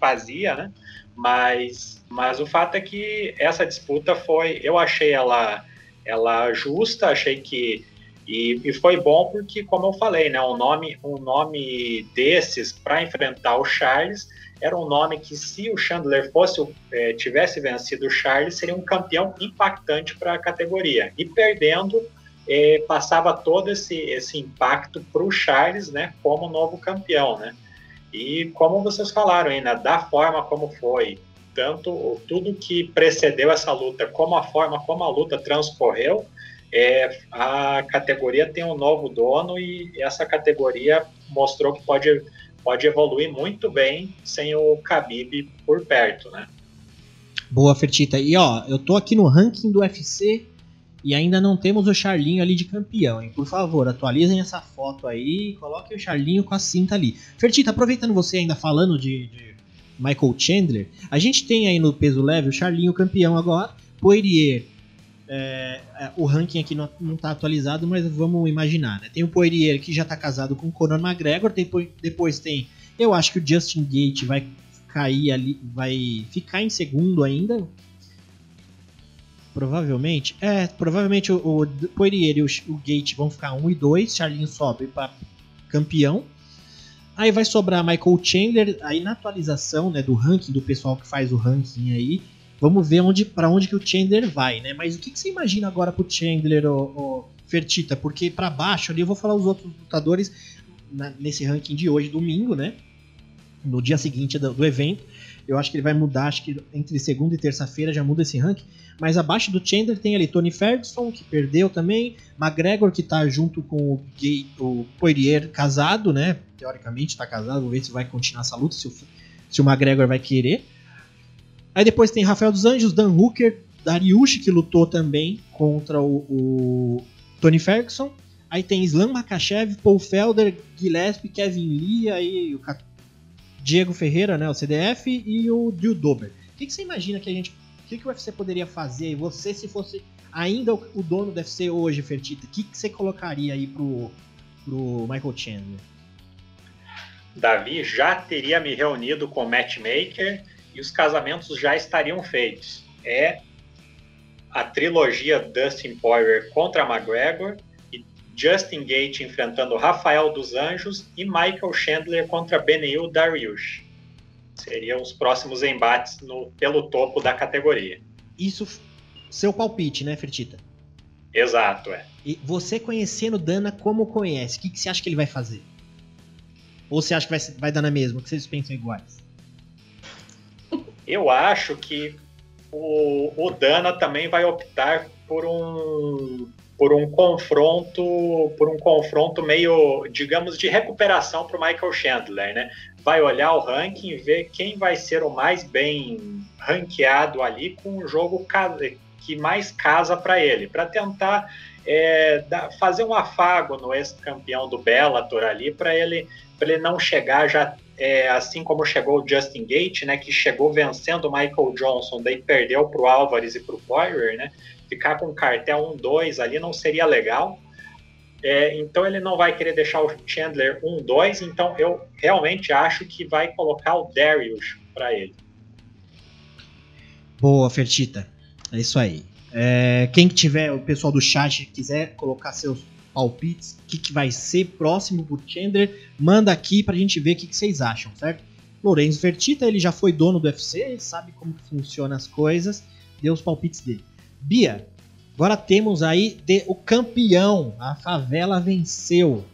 fazia, né? Mas, mas o fato é que essa disputa foi, eu achei ela ela justa, achei que e, e, foi bom porque, como eu falei, né, um nome, um nome desses para enfrentar o Charles era um nome que, se o Chandler fosse é, tivesse vencido o Charles, seria um campeão impactante para a categoria. E perdendo, é, passava todo esse, esse impacto para o Charles, né, como novo campeão, né. E como vocês falaram ainda, da forma como foi, tanto tudo que precedeu essa luta, como a forma como a luta transcorreu, é, a categoria tem um novo dono e essa categoria mostrou que pode, pode evoluir muito bem sem o Khabib por perto, né? Boa, Fertita. E ó, eu tô aqui no ranking do UFC e ainda não temos o Charlinho ali de campeão, hein? Por favor, atualizem essa foto aí e coloquem o Charlinho com a cinta ali. Fertita, aproveitando você ainda falando de, de Michael Chandler, a gente tem aí no peso leve o Charlinho campeão agora, Poirier é, é, o ranking aqui não, está atualizado, mas vamos imaginar. Né? Tem o Poirier que já está casado com o Conor McGregor. Depois, depois tem. Eu acho que o Justin Gate vai cair ali. Vai ficar em segundo ainda. Provavelmente. É, provavelmente o, o Poirier e o, o, Gate vão ficar 1 e 2. Charlinho sobe para campeão. Aí vai sobrar Michael Chandler. Aí na atualização né, do ranking, do pessoal que faz o ranking aí Vamos ver onde, para onde que o Chandler vai, né? Mas o que, que você imagina agora pro Chandler, o, Fertita? Porque para baixo ali eu vou falar os outros lutadores na, nesse ranking de hoje, domingo, né? No dia seguinte do, do evento. Eu acho que ele vai mudar, acho que entre segunda e terça-feira já muda esse ranking. Mas abaixo do Chandler tem ali Tony Ferguson, que perdeu também. McGregor, que tá junto com o, Gay, o Poirier casado, né? Teoricamente tá casado. Vamos ver se vai continuar essa luta, se o, se o McGregor vai querer. Aí depois tem Rafael dos Anjos, Dan Hooker, Dariush, que lutou também contra o, o Tony Ferguson. Aí tem Islam Makachev, Paul Felder, Gillespie, Kevin Lee, aí o Diego Ferreira, né, o CDF, e o Drew Dober. O que, que você imagina que a gente. O que, que o UFC poderia fazer? Você, se fosse ainda o dono do UFC hoje, Fertita, o que, que você colocaria aí pro, pro Michael Chandler? Davi já teria me reunido com o matchmaker e os casamentos já estariam feitos. É a trilogia Dustin Poirier contra McGregor e Justin Gate enfrentando Rafael dos Anjos e Michael Chandler contra Beneil Dariush. Seriam os próximos embates no, pelo topo da categoria. Isso, seu palpite, né, Fertita? Exato, é. E você conhecendo Dana como conhece, o que, que você acha que ele vai fazer? Ou você acha que vai, vai dar na mesma, que vocês pensam iguais? Eu acho que o, o Dana também vai optar por um por um confronto por um confronto meio digamos de recuperação para o Michael Chandler, né? Vai olhar o ranking ver quem vai ser o mais bem ranqueado ali com o jogo que mais casa para ele, para tentar é, fazer um afago no ex-campeão do Bellator ali para ele para ele não chegar já é, assim como chegou o Justin Gate, né, que chegou vencendo o Michael Johnson, daí perdeu para o Álvares e para o Poirier, né, ficar com cartel 1-2 ali não seria legal. É, então ele não vai querer deixar o Chandler 1-2, então eu realmente acho que vai colocar o Darius para ele. Boa, Fertita. É isso aí. É, quem tiver, o pessoal do chat quiser colocar seus palpites, o que, que vai ser próximo pro Chandler, manda aqui pra gente ver o que, que vocês acham, certo? Lorenzo Vertita, ele já foi dono do UFC, ele sabe como funciona as coisas, deu os palpites dele. Bia, agora temos aí de, o campeão, a favela venceu.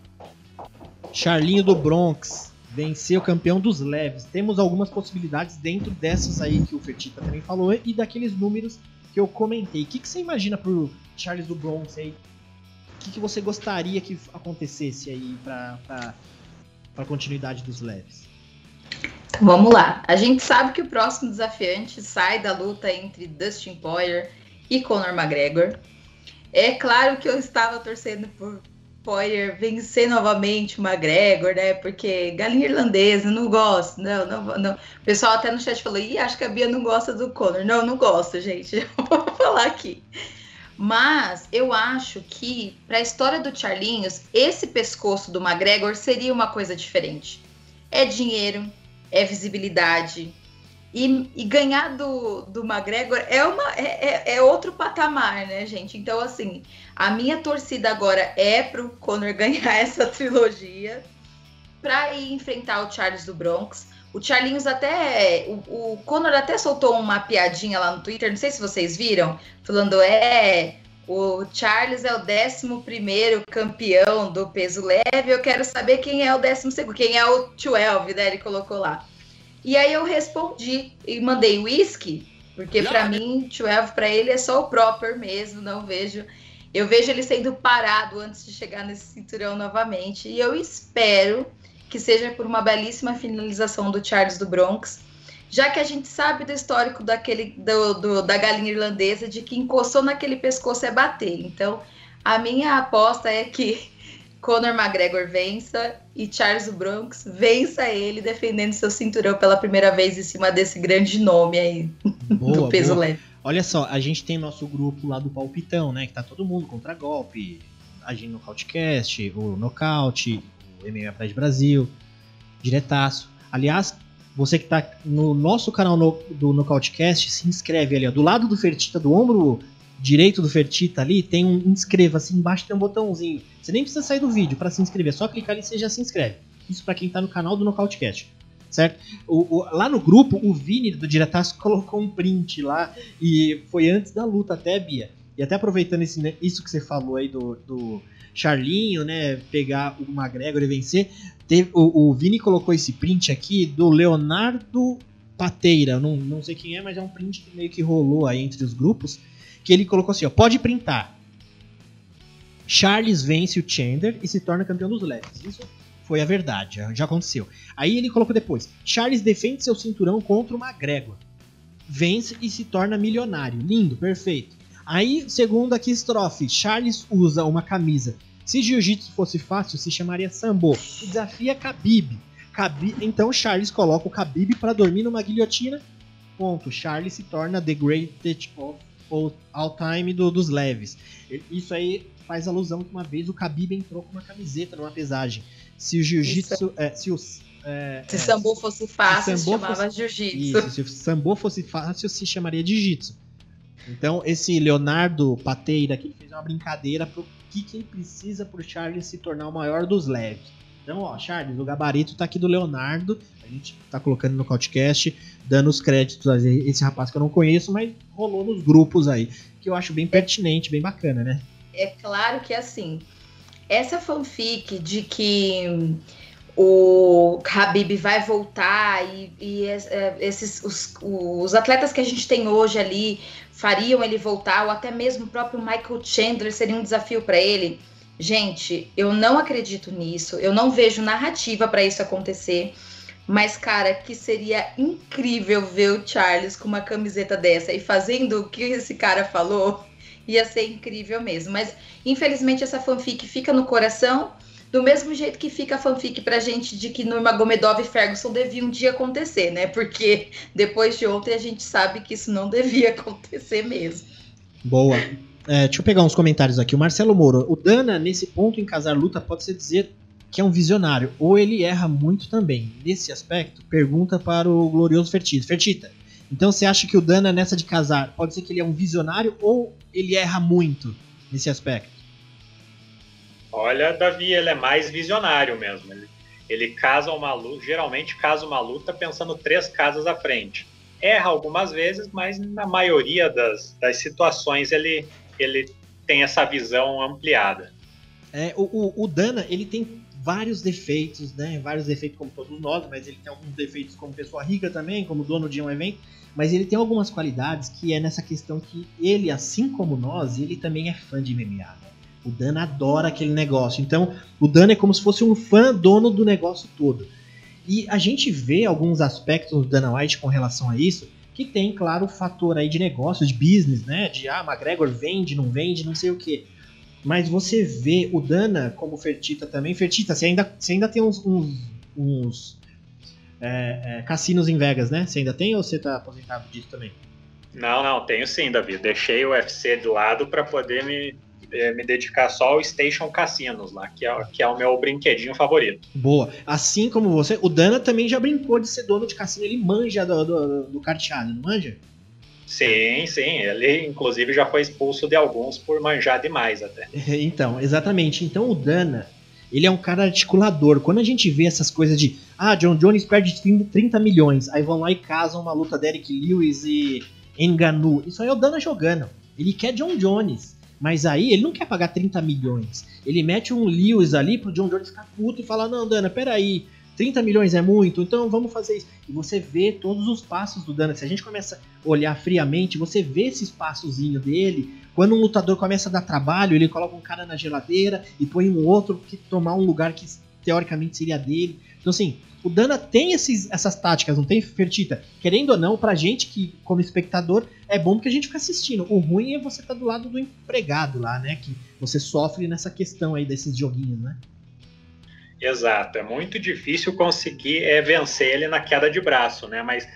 Charlinho do Bronx venceu o campeão dos leves. Temos algumas possibilidades dentro dessas aí que o Fertita também falou e daqueles números que eu comentei. O que, que você imagina pro Charles do Bronx aí que, que você gostaria que acontecesse aí para a continuidade dos leves? Então, vamos lá. A gente sabe que o próximo desafiante sai da luta entre Dustin Poirier e Conor McGregor. É claro que eu estava torcendo por Poirier vencer novamente o McGregor, né? Porque galinha irlandesa, não gosto. Não, não, não. O pessoal até no chat falou: Ih, acho que a Bia não gosta do Conor. Não, não gosto, gente. [LAUGHS] vou falar aqui. Mas eu acho que, para a história do Charlinhos, esse pescoço do McGregor seria uma coisa diferente. É dinheiro, é visibilidade. E, e, ganhar do, do McGregor é, uma, é, é, é, outro patamar, né, gente? Então, assim, a minha torcida agora é pro Conor ganhar [LAUGHS] essa trilogia para ir enfrentar o Charles do Bronx. O Charlinhos até. O, o Conor até soltou uma piadinha lá no Twitter, não sei se vocês viram, falando: é. O Charles é o 11 campeão do peso leve. Eu quero saber quem é o 12, quem é o 12, né? Ele colocou lá. E aí eu respondi e mandei whisky, porque para mim, 12 para ele é só o proper mesmo. Não vejo. Eu vejo ele sendo parado antes de chegar nesse cinturão novamente. E eu espero que seja por uma belíssima finalização do Charles do Bronx, já que a gente sabe do histórico daquele do, do, da galinha irlandesa de que encostou naquele pescoço é bater. Então, a minha aposta é que [LAUGHS] Conor McGregor vença e Charles do Bronx vença ele defendendo seu cinturão pela primeira vez em cima desse grande nome aí [LAUGHS] boa, do peso boa. leve. Olha só, a gente tem nosso grupo lá do Palpitão, né? Que tá todo mundo contra golpe, agindo no Nocautecast, o Nocaute, MMA Pride Brasil, diretaço. Aliás, você que tá no nosso canal no, do Nocautecast, se inscreve ali, ó, do lado do Fertita, do ombro direito do Fertita ali, tem um inscreva-se, embaixo tem um botãozinho. Você nem precisa sair do vídeo para se inscrever, é só clicar ali e você já se inscreve. Isso para quem tá no canal do Nocautecast. Certo? O, o, lá no grupo, o Vini do Diretaço [LAUGHS] colocou um print lá e foi antes da luta até, Bia. E até aproveitando esse, isso que você falou aí do, do Charlinho, né, pegar o McGregor e vencer. Teve, o, o Vini colocou esse print aqui do Leonardo Pateira, não, não sei quem é, mas é um print que meio que rolou aí entre os grupos, que ele colocou assim, ó, pode printar. Charles vence o Chandler e se torna campeão dos leves. Isso foi a verdade, já aconteceu. Aí ele colocou depois, Charles defende seu cinturão contra o McGregor. Vence e se torna milionário. Lindo, perfeito. Aí, segundo aqui estrofe, Charles usa uma camisa. Se jiu-jitsu fosse fácil, se chamaria sambo. E desafia Khabib. Khabib. Então Charles coloca o Khabib para dormir numa guilhotina. Ponto. Charles se torna the greatest of all time do, dos leves. Isso aí faz alusão que uma vez o Khabib entrou com uma camiseta numa pesagem. Se o jiu-jitsu, é, se os é, se é, sambo fosse fácil, se chamava jiu-jitsu. Isso, se o sambo fosse fácil, se chamaria jiu-jitsu. Então, esse Leonardo Pateira aqui fez uma brincadeira pro que, que precisa pro Charles se tornar o maior dos leves. Então, ó, Charles, o gabarito tá aqui do Leonardo. A gente tá colocando no podcast, dando os créditos a esse rapaz que eu não conheço, mas rolou nos grupos aí, que eu acho bem pertinente, bem bacana, né? É claro que assim, essa fanfic de que o Habib vai voltar e, e é, esses os, os atletas que a gente tem hoje ali fariam ele voltar, ou até mesmo o próprio Michael Chandler seria um desafio para ele. Gente, eu não acredito nisso, eu não vejo narrativa para isso acontecer. Mas, cara, que seria incrível ver o Charles com uma camiseta dessa e fazendo o que esse cara falou, ia ser incrível mesmo. Mas, infelizmente, essa fanfic fica no coração do mesmo jeito que fica a fanfic pra gente de que Nurmagomedov e Ferguson deviam um dia acontecer, né? Porque depois de ontem a gente sabe que isso não [LAUGHS] devia acontecer mesmo. Boa. É, deixa eu pegar uns comentários aqui. O Marcelo Moro. O Dana, nesse ponto em casar luta, pode-se dizer que é um visionário. Ou ele erra muito também. Nesse aspecto, pergunta para o glorioso Fertita. Fertita, então você acha que o Dana, nessa de casar, pode ser que ele é um visionário ou ele erra muito nesse aspecto? Olha, Davi, ele é mais visionário mesmo. Ele, ele casa uma luta, geralmente casa uma luta pensando três casas à frente. Erra algumas vezes, mas na maioria das, das situações ele, ele tem essa visão ampliada. É, o, o, o Dana, ele tem vários defeitos, né? Vários defeitos como todos nós, mas ele tem alguns defeitos como pessoa rica também, como dono de um evento. Mas ele tem algumas qualidades que é nessa questão que ele, assim como nós, ele também é fã de MMA. Né? O Dana adora aquele negócio. Então, o Dana é como se fosse um fã dono do negócio todo. E a gente vê alguns aspectos do Dana White com relação a isso, que tem, claro, o fator aí de negócio, de business, né? De, ah, McGregor vende, não vende, não sei o quê. Mas você vê o Dana como Fertita também. Fertita, você ainda, você ainda tem uns, uns, uns é, é, cassinos em Vegas, né? Você ainda tem ou você tá aposentado disso também? Não, não, tenho sim, Davi. Deixei o UFC de lado para poder me é, me dedicar só ao Station Cassinos lá, que é, que é o meu brinquedinho favorito. Boa. Assim como você, o Dana também já brincou de ser dono de cassino, ele manja do, do, do carteado, não manja? Sim, sim. Ele, inclusive, já foi expulso de alguns por manjar demais até. [LAUGHS] Então, exatamente. Então, o Dana, ele é um cara articulador. Quando a gente vê essas coisas de, ah, John Jones perde 30 milhões, aí vão lá e casam uma luta Derek Lewis e Enganu. Isso aí é o Dana jogando. Ele quer John Jones. Mas aí ele não quer pagar 30 milhões. Ele mete um Lewis ali pro John Jones ficar puto e falar: Não, Dana, peraí, 30 milhões é muito, então vamos fazer isso. E você vê todos os passos do Dana. Se a gente começa a olhar friamente, você vê esses passozinho dele. Quando um lutador começa a dar trabalho, ele coloca um cara na geladeira e põe um outro que tomar um lugar que teoricamente seria dele. Então, assim, o Dana tem esses, essas táticas, não tem, Fertita? Querendo ou não, pra gente que, como espectador, é bom que a gente fica assistindo. O ruim é você estar tá do lado do empregado lá, né? Que você sofre nessa questão aí desses joguinhos, né? Exato, é muito difícil conseguir é, vencer ele na queda de braço, né? Mas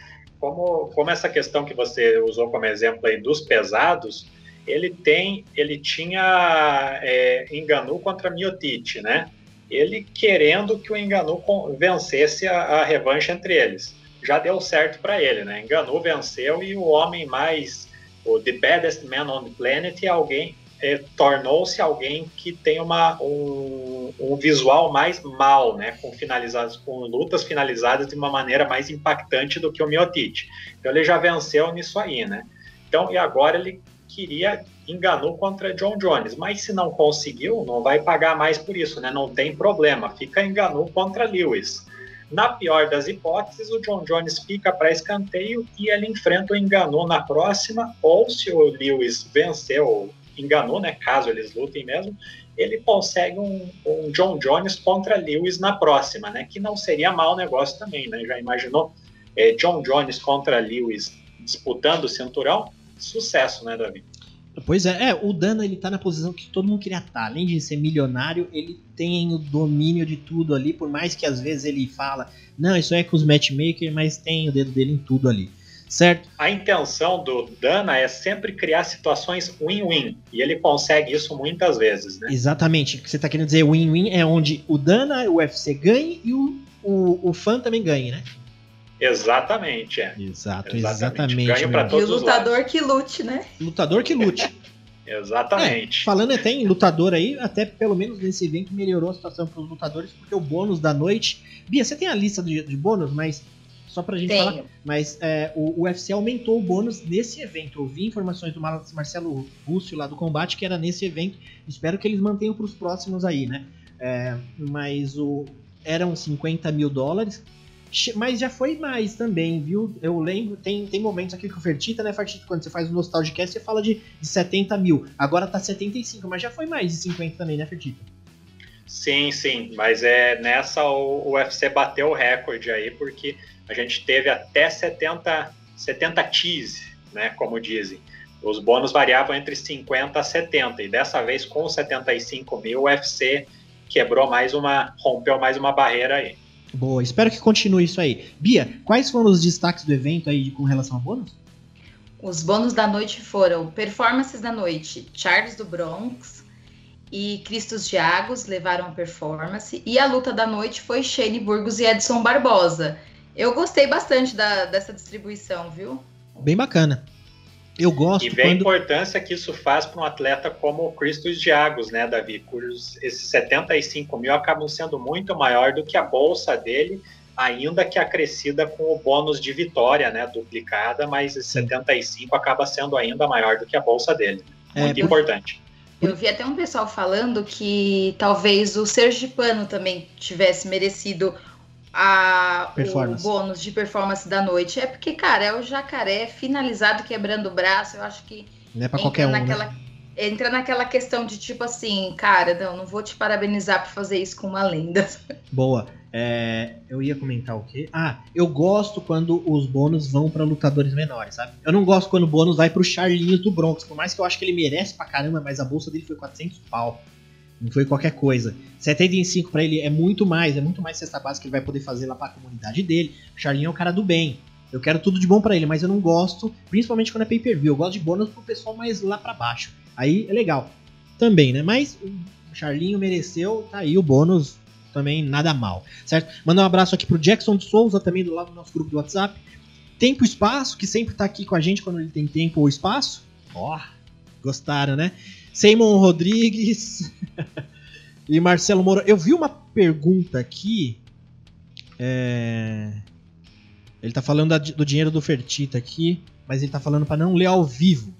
como, como essa questão que você usou como exemplo aí dos pesados, ele tem, ele tinha é, Enganu contra Miotite, né? Ele querendo que o Enganu vencesse a, a revanche entre eles. Já deu certo para ele, né? Enganu venceu e o homem mais, o the baddest man on the planet, alguém é, tornou-se alguém que tem uma, um, um, visual mais mal, né? Com finalizados, com lutas finalizadas de uma maneira mais impactante do que o Miotite. Então ele já venceu nisso aí, né? Então e agora ele queria enganou contra John Jones, mas se não conseguiu, não vai pagar mais por isso, né? Não tem problema, fica enganou contra Lewis. Na pior das hipóteses, o John Jones fica para escanteio e ele enfrenta o enganou na próxima, ou se o Lewis venceu, enganou, né? Caso eles lutem mesmo, ele consegue um, um, John Jones contra Lewis na próxima, né? Que não seria mau negócio também, né? Já imaginou é, John Jones contra Lewis disputando o cinturão? Sucesso, né, Davi? Pois é, é, o Dana ele tá na posição que todo mundo queria estar. Tá. Além de ser milionário, ele tem o domínio de tudo ali, por mais que às vezes ele fala, não, isso é com os matchmakers, mas tem o dedo dele em tudo ali. Certo? A intenção do Dana é sempre criar situações win-win. E ele consegue isso muitas vezes, né? Exatamente. O que você está querendo dizer win-win é onde o Dana, o UFC ganhe e o, o, o fã também ganhe, né? Exatamente, é. Exato, exatamente. Todos E o lutador que lute, né? Lutador que lute. exatamente. É, falando até em lutador aí, até pelo menos nesse evento melhorou a situação para os lutadores, porque o bônus da noite. Bia, você tem a lista de, de bônus, mas só pra gente Tenho. falar. Mas é, o, o UFC aumentou o bônus nesse evento. Eu vi informações do Marcelo Rússio lá do combate que era nesse evento. Espero que eles mantenham para os próximos aí, né? É, mas o, eram 50 mil dólares. Mas já foi mais também, viu? Eu lembro, tem, tem momentos aqui que o Fertita, né, Fertita, quando você faz o Nostalgicast, você fala de, de 70 mil. Agora tá 75, mas já foi mais de 50 também, né, Fertita? Sim, sim, mas é nessa o, o UFC bateu o recorde aí, porque a gente teve até 70, 70 teas, né, como dizem. Os bônus variavam entre 50 a 70, e dessa vez com 75 mil, o UFC quebrou mais uma, rompeu mais uma barreira aí. Boa, espero que continue isso aí. Bia, quais foram os destaques do evento aí com relação a bônus? Os bônus da noite foram performances da noite. Charles do Bronx e Cristos Diagos levaram a performance. E a luta da noite foi Shane Burgos e Edson Barbosa. Eu gostei bastante da, dessa distribuição, viu? Bem bacana. Eu gosto. E vê quando... a importância que isso faz para um atleta como o Cristos Diagos, né, Davi? Cujos esses 75 mil acabam sendo muito maior do que a bolsa dele, ainda que acrescida com o bônus de vitória, né, duplicada, mas esse 75 acaba sendo ainda maior do que a bolsa dele. É, muito é, importante. Eu vi até um pessoal falando que talvez o Sergipano também tivesse merecido a, o bônus de performance da noite. É porque, cara, é o jacaré finalizado quebrando o braço. Eu acho que. Não é pra qualquer um. Naquela, né? Entra naquela questão de tipo assim, cara, não, não vou te parabenizar por fazer isso com uma lenda. [LAUGHS] Boa. É, eu ia comentar o quê? Ah, eu gosto quando os bônus vão para lutadores menores, sabe? Eu não gosto quando o bônus vai pro Charlinhos do Bronx, por mais que eu acho que ele merece pra caramba, mas a bolsa dele foi 400 pau. Não foi qualquer coisa. 75 para ele é muito mais, é muito mais cesta básica que ele vai poder fazer lá para a comunidade dele. O Charlinho é o cara do bem. Eu quero tudo de bom para ele, mas eu não gosto, principalmente quando é pay-per-view. Eu gosto de bônus pro pessoal mais lá para baixo. Aí é legal. também, né? Mas o Charlinho mereceu, tá aí o bônus também nada mal, certo? Mandar um abraço aqui pro Jackson de Souza, também do lado do nosso grupo do WhatsApp. Tempo e Espaço, que sempre tá aqui com a gente quando ele tem tempo ou espaço. Ó, oh, gostaram, né? Simon Rodrigues [LAUGHS] e Marcelo Moura. Eu vi uma pergunta aqui. É... Ele tá falando do dinheiro do Fertita aqui, mas ele tá falando para não ler ao vivo.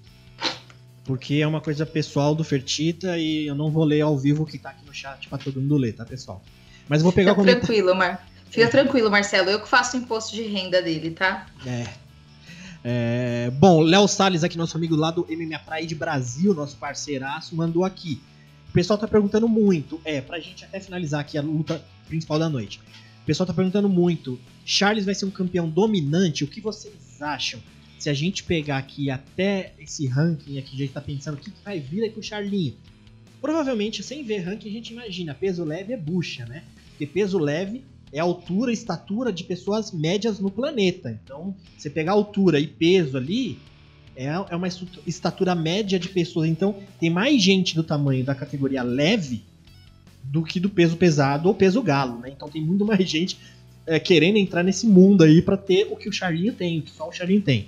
Porque é uma coisa pessoal do Fertita e eu não vou ler ao vivo o que tá aqui no chat pra todo mundo ler, tá, pessoal? Mas vou pegar Fica o comentário. Tranquilo, Mar. Fica tranquilo, Marcelo. Eu que faço o imposto de renda dele, tá? É. é bom, Léo Salles, aqui, nosso amigo lá do MMA Praia de Brasil, nosso parceiraço, mandou aqui. O pessoal tá perguntando muito. É, pra gente até finalizar aqui a luta principal da noite. O pessoal tá perguntando muito. Charles vai ser um campeão dominante? O que vocês acham? Se a gente pegar aqui até esse ranking aqui, a gente tá pensando o que, que vai vir aí com o Charlinho. Provavelmente, sem ver ranking, a gente imagina, peso leve é bucha, né? Porque peso leve é altura, estatura de pessoas médias no planeta. Então, você pegar altura e peso ali, é, é uma estatura média de pessoas. Então, tem mais gente do tamanho da categoria leve do que do peso pesado ou peso galo, né? Então, tem muito mais gente é, querendo entrar nesse mundo aí para ter o que o Charlinho tem, o que só o Charlinho tem.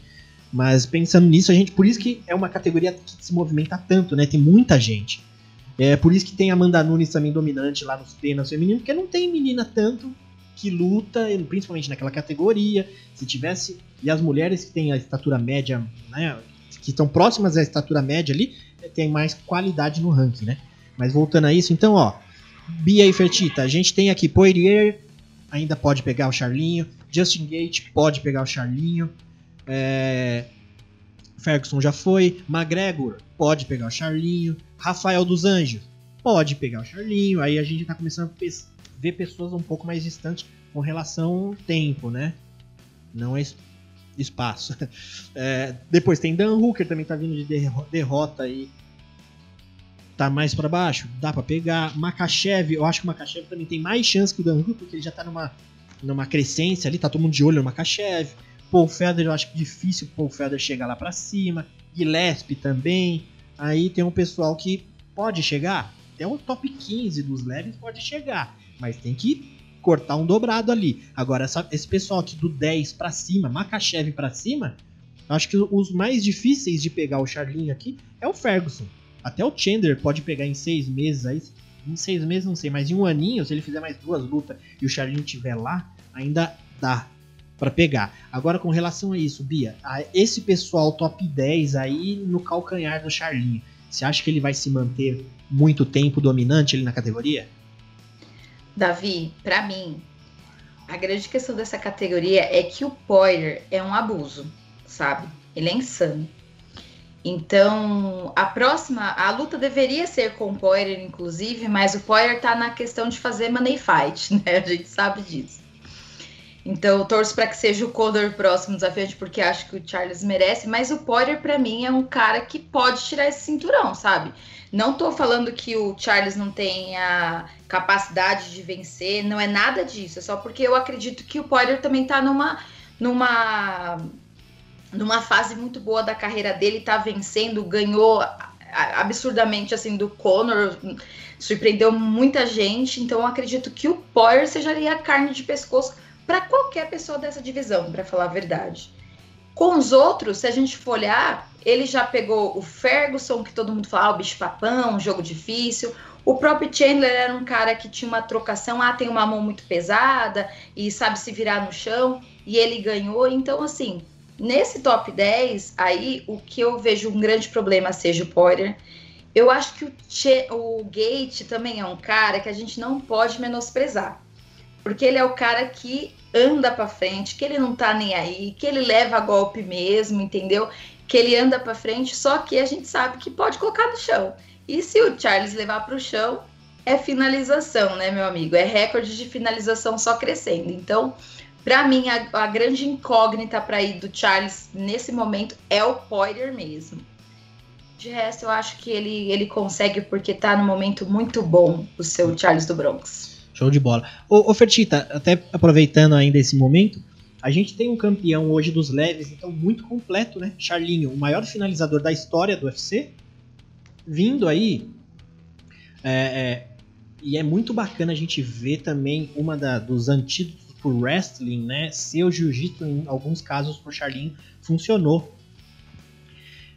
Mas pensando nisso, a gente, por isso que é uma categoria que se movimenta tanto, né? Tem muita gente. É por isso que tem a Amanda Nunes também dominante lá nos treinos femininos, porque não tem menina tanto que luta, principalmente naquela categoria. Se tivesse. E as mulheres que têm a estatura média, né? Que estão próximas à estatura média ali, tem mais qualidade no ranking, né? Mas voltando a isso, então, ó. Bia e Fertita, a gente tem aqui Poirier, ainda pode pegar o Charlinho. Justin Gate pode pegar o Charlinho. É... Ferguson já foi. McGregor pode pegar o Charlinho. Rafael dos Anjos pode pegar o Charlinho. Aí a gente tá começando a ver pessoas um pouco mais distantes com relação ao tempo, né? Não é espaço. [LAUGHS] É, depois tem Dan Hooker, também tá vindo de derrota aí. Tá mais para baixo, dá para pegar. Makachev, eu acho que o Makachev também tem mais chance que o Dan Hooker, porque ele já tá numa, numa crescência ali, tá todo mundo de olho no Makachev. Paul Feather, eu acho que difícil o Paul Feather chegar lá para cima. Gillespie também. Aí tem um pessoal que pode chegar. Até o top 15 dos leves pode chegar. Mas tem que cortar um dobrado ali. Agora, essa, esse pessoal aqui do 10 para cima, Makachev para cima, acho que os mais difíceis de pegar o Charlinho aqui é o Ferguson. Até o Chandler pode pegar em seis meses aí. Em seis meses não sei, mas em um aninho, se ele fizer mais duas lutas e o Charlinho estiver lá, ainda dá para pegar. Agora, com relação a isso, Bia, a esse pessoal top 10 aí no calcanhar do Charlinho, você acha que ele vai se manter muito tempo dominante ali na categoria? Davi, para mim, a grande questão dessa categoria é que o Poirier é um abuso, sabe? Ele é insano. Então, a próxima, a luta deveria ser com o Poirier, inclusive, mas o Poirier tá na questão de fazer money fight, [LAUGHS] né? A gente sabe disso. Então, torço para que seja o Conor o próximo desafiante, porque acho que o Charles merece, mas o Poirier, para mim, é um cara que pode tirar esse cinturão, sabe? Não tô falando que o Charles não tem a capacidade de vencer, não é nada disso, é só porque eu acredito que o Poirier também tá numa numa numa fase muito boa da carreira dele, tá vencendo, ganhou absurdamente assim do Conor, surpreendeu muita gente, então eu acredito que o Poirier seja ali a carne de pescoço para qualquer pessoa dessa divisão, para falar a verdade. Com os outros, se a gente for olhar, ele já pegou o Ferguson, que todo mundo fala, ah, o bicho papão, jogo difícil. O próprio Chandler era um cara que tinha uma trocação, ah, tem uma mão muito pesada e sabe se virar no chão, e ele ganhou. Então, assim, nesse top 10, aí o que eu vejo um grande problema seja o Poirier. Eu acho que o, che o Gate também é um cara que a gente não pode menosprezar. Porque ele é o cara que anda para frente, que ele não tá nem aí, que ele leva golpe mesmo, entendeu? Que ele anda para frente, só que a gente sabe que pode colocar no chão. E se o Charles levar para o chão, é finalização, né, meu amigo? É recorde de finalização só crescendo. Então, para mim, a, a, grande incógnita para ir do Charles nesse momento é o Poirier mesmo. De resto, eu acho que ele, ele consegue porque tá no momento muito bom o seu Charles do Bronx. Show de bola. Ô, ô Fertita, até aproveitando ainda esse momento, a gente tem um campeão hoje dos leves, então muito completo, né? Charlinho, o maior finalizador da história do UFC, vindo aí É, é, e é muito bacana a gente ver também uma da, dos antídotos pro wrestling, né? Ser o jiu-jitsu, em alguns casos, pro Charlinho funcionou.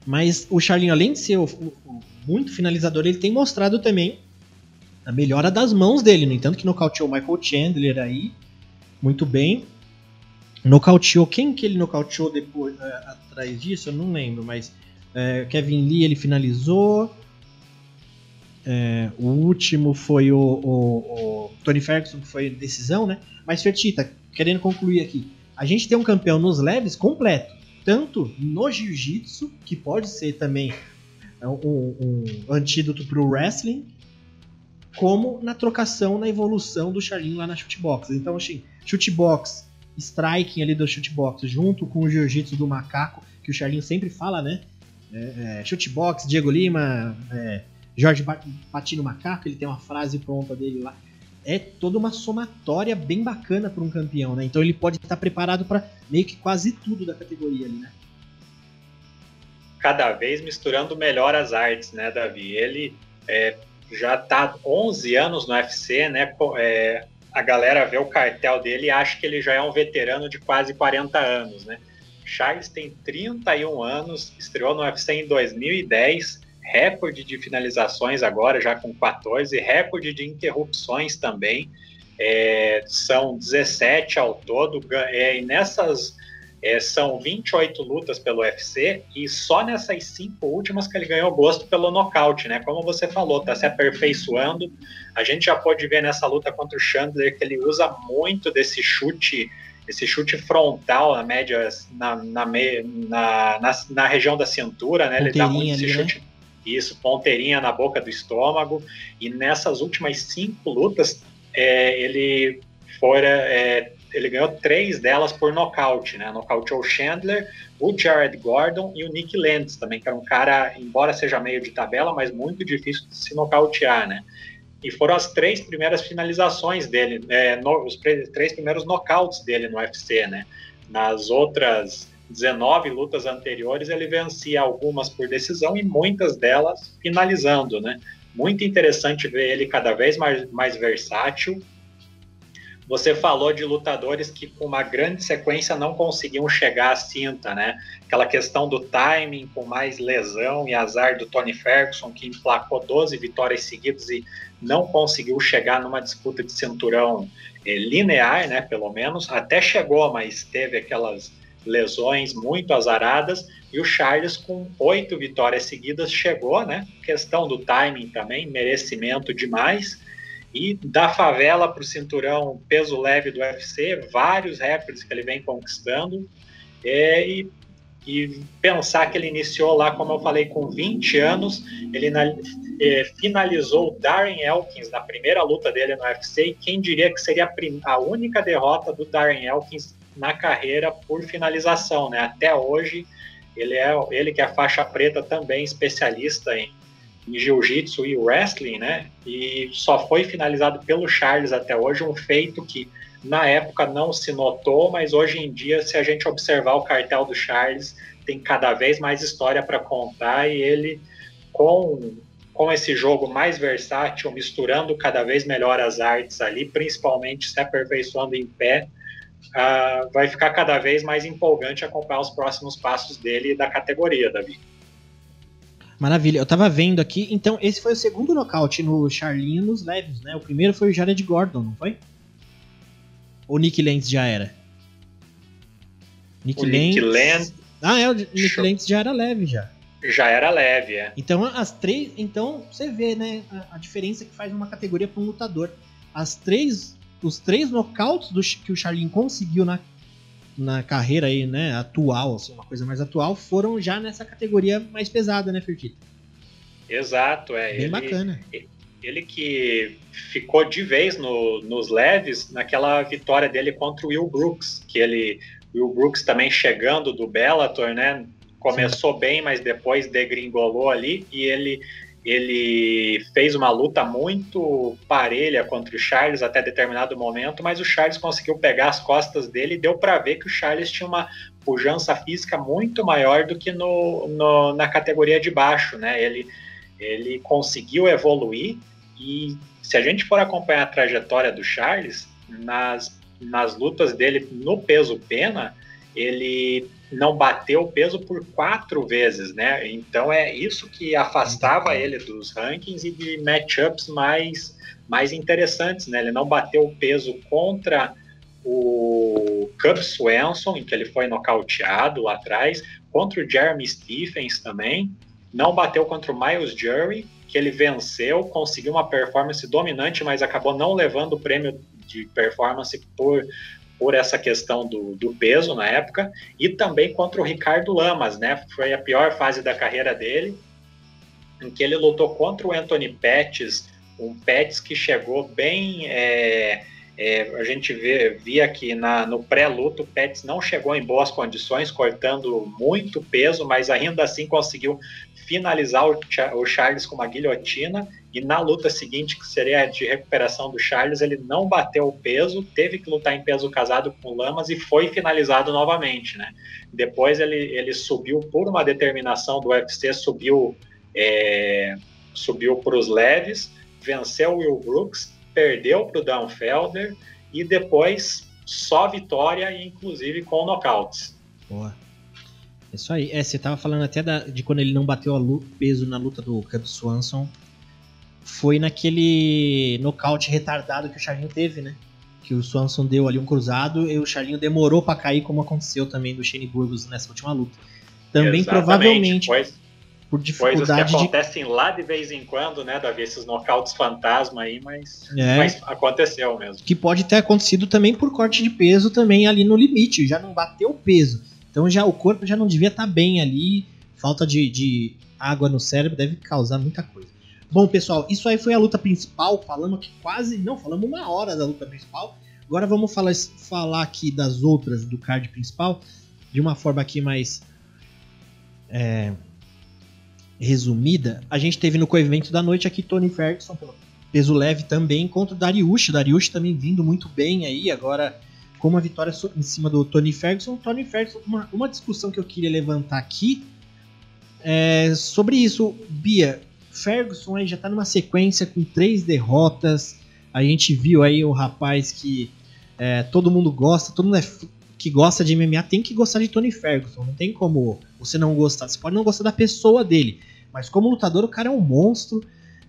Mas o Charlinho, além de ser o, o, muito finalizador, ele tem mostrado também a melhora das mãos dele. No entanto, que nocauteou o Michael Chandler aí, muito bem. Nocauteou, quem que ele nocauteou depois, é, atrás disso? Eu não lembro, mas é, Kevin Lee ele finalizou. É, o último foi o, o, o, Tony Ferguson, que foi decisão, né? Mas Fertita, querendo concluir aqui, a gente tem um campeão nos leves completo, tanto no jiu-jitsu, que pode ser também um, um antídoto para o wrestling, como na trocação, na evolução do Charlinho lá na shootbox. Então, assim, shootbox, striking ali do shootbox, junto com o jiu-jitsu do macaco, que o Charlinho sempre fala, né? É, é, shootbox, Diego Lima, é, Jorge Patino Macaco, ele tem uma frase pronta dele lá. É toda uma somatória bem bacana para um campeão, né? Então ele pode estar preparado para meio que quase tudo da categoria ali, né? Cada vez misturando melhor as artes, né, Davi? Ele é, já está 11 anos no UFC, né? É, a galera vê o cartel dele e acha que ele já é um veterano de quase 40 anos, né? Charles tem 31 anos, estreou no UFC em 2010, recorde de finalizações agora, já com 14, recorde de interrupções também. É, são 17 ao todo, é, e nessas é, são 28 lutas pelo UFC e só nessas cinco últimas que ele ganhou gosto pelo nocaute, né? Como você falou, tá se aperfeiçoando. A gente já pode ver nessa luta contra o Chandler que ele usa muito desse chute esse chute frontal na média, na, na, na, na, na região da cintura, né? Ele dá muito esse ali, né? chute. Né? Isso, ponteirinha na boca do estômago. E nessas últimas cinco lutas, é, ele fora, é, ele ganhou três delas por nocaute, né? Nocauteou o Chandler, o Jared Gordon e o Nick Lentz também, que era um cara, embora seja meio de tabela, mas muito difícil de se nocautear, né? e foram as três primeiras finalizações dele, é, no, os três primeiros nocautes dele no UFC, né? Nas outras 19 lutas anteriores, ele vencia algumas por decisão e muitas delas finalizando, né? Muito interessante ver ele cada vez mais, mais versátil, você falou de lutadores que com uma grande sequência não conseguiam chegar à cinta, né? Aquela questão do timing com mais lesão e azar do Tony Ferguson, que emplacou 12 vitórias seguidas e não conseguiu chegar numa disputa de cinturão eh, linear, né? Pelo menos. Até chegou, mas teve aquelas lesões muito azaradas. E o Charles, com oito vitórias seguidas, chegou, né? Questão do timing também, merecimento demais e da favela para o cinturão peso leve do UFC, vários recordes que ele vem conquistando. É, e, e, pensar que ele iniciou lá, como eu falei, com 20 anos, ele na, é, finalizou o Darren Elkins na primeira luta dele no UFC, e quem diria que seria a, a única derrota do Darren Elkins na carreira por finalização, né? Até hoje, ele é ele que é a faixa preta também especialista em em jiu-jitsu e wrestling, né? E só foi finalizado pelo Charles até hoje, um feito que na época não se notou, mas hoje em dia, se a gente observar o cartel do Charles, tem cada vez mais história para contar e ele com com esse jogo mais versátil, misturando cada vez melhor as artes ali, principalmente se aperfeiçoando em pé, uh, vai ficar cada vez mais empolgante acompanhar os próximos passos dele e da categoria, Davi. Maravilha, eu tava vendo aqui, então esse foi o segundo nocaute no Charlinho nos leves, né? O primeiro foi o Jared Gordon, não foi? Ou Nick Lentz já era? Nick, o Lentz... Nick Lentz... Ah, é, o Nick Show. Lentz já era leve já. Já era leve, é. Então as três, então você vê, né, a, a diferença que faz uma categoria para um lutador. As três, os três nocautes do, que o Charlinho conseguiu na na carreira aí, né, atual, assim, uma coisa mais atual, foram já nessa categoria mais pesada, né, Fertito? Exato, é. Bem ele, bacana. Ele que ficou de vez no, nos leves naquela vitória dele contra o Will Brooks, que ele, Will Brooks também chegando do Bellator, né, começou Sim. bem, mas depois degringolou ali e ele ele fez uma luta muito parelha contra o Charles até determinado momento, mas o Charles conseguiu pegar as costas dele e deu para ver que o Charles tinha uma pujança física muito maior do que no, no, na categoria de baixo, né? Ele, ele conseguiu evoluir E se a gente for acompanhar a trajetória do Charles, nas, nas lutas dele no peso pena, ele não bateu o peso por quatro vezes, né? Então é isso que afastava ele dos rankings e de matchups mais, mais interessantes, né? Ele não bateu o peso contra o Cub Swanson, em que ele foi nocauteado lá atrás, contra o Jeremy Stephens também, não bateu contra o Miles Jury, que ele venceu, conseguiu uma performance dominante, mas acabou não levando o prêmio de performance por, por essa questão do, do peso na época, e também contra o Ricardo Lamas, né? Foi a pior fase da carreira dele, em que ele lutou contra o Anthony Pettis, um Pettis que chegou bem. É, é, a gente vê, via que na, no pré-luto o Pettis não chegou em boas condições, cortando muito peso, mas ainda assim conseguiu finalizar o, o Charles com uma guilhotina e na luta seguinte, que seria a de recuperação do Charles, ele não bateu o peso, teve que lutar em peso casado com o Lamas e foi finalizado novamente, né? Depois ele, ele subiu por uma determinação do UFC, subiu é, subiu para os leves, venceu o Will Brooks, perdeu para o Dan Felder e depois só vitória, inclusive com nocautes. Boa. É isso aí. É, você tava falando até da, de quando ele não bateu o peso na luta do Cub Swanson. Foi naquele nocaute retardado que o Charlinho teve, né? Que o Swanson deu ali um cruzado e o Charlinho demorou para cair, como aconteceu também do Shane Burgos nessa última luta. Também Exatamente. provavelmente pois, por dificuldade Coisas que acontecem de... lá de vez em quando, né, Davi? Esses nocautes fantasma aí, mas, é, mas aconteceu mesmo. Que pode ter acontecido também por corte de peso também ali no limite, já não bateu o peso então já o corpo já não devia estar tá bem ali. Falta de, de água no cérebro deve causar muita coisa. Bom, pessoal, isso aí foi a luta principal. Falamos aqui quase. Não, falamos uma hora da luta principal. Agora vamos falar, falar aqui das outras do card principal. De uma forma aqui mais. É, resumida. A gente teve no coevento da noite aqui Tony Ferguson, pelo peso leve também, contra o Dariush. Dariush também vindo muito bem aí. Agora com uma vitória em cima do Tony Ferguson. Tony Ferguson, uma, uma discussão que eu queria levantar aqui é sobre isso. Bia, Ferguson aí já tá numa sequência com três derrotas. A gente viu aí o rapaz que é, todo mundo gosta, todo mundo é, que gosta de MMA tem que gostar de Tony Ferguson. Não tem como você não gostar. Você pode não gostar da pessoa dele, mas como lutador o cara é um monstro.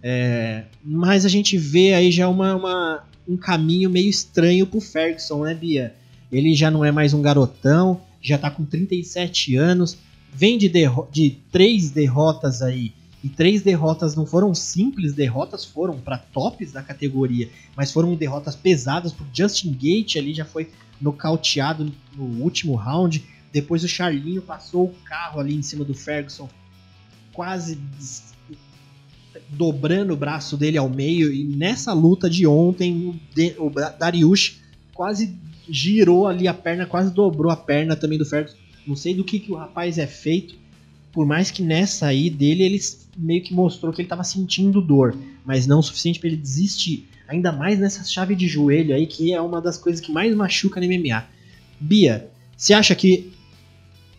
É, mas a gente vê aí já uma, uma, um caminho meio estranho pro Ferguson, né, Bia? Ele já não é mais um garotão, já tá com 37 anos, vem de, derro de três derrotas aí. E três derrotas não foram simples derrotas, foram para tops da categoria, mas foram derrotas pesadas. Pro Justin Gate ali já foi nocauteado no último round. Depois o Charlinho passou o carro ali em cima do Ferguson, quase dobrando o braço dele ao meio. E nessa luta de ontem, o, Dariush quase girou ali a perna, quase dobrou a perna também do Ferguson. Não sei do que, que o rapaz é feito. Por mais que nessa aí dele ele meio que mostrou que ele estava sentindo dor, mas não o suficiente para ele desistir. Ainda mais nessa chave de joelho aí, que é uma das coisas que mais machuca no MMA. Bia, você acha que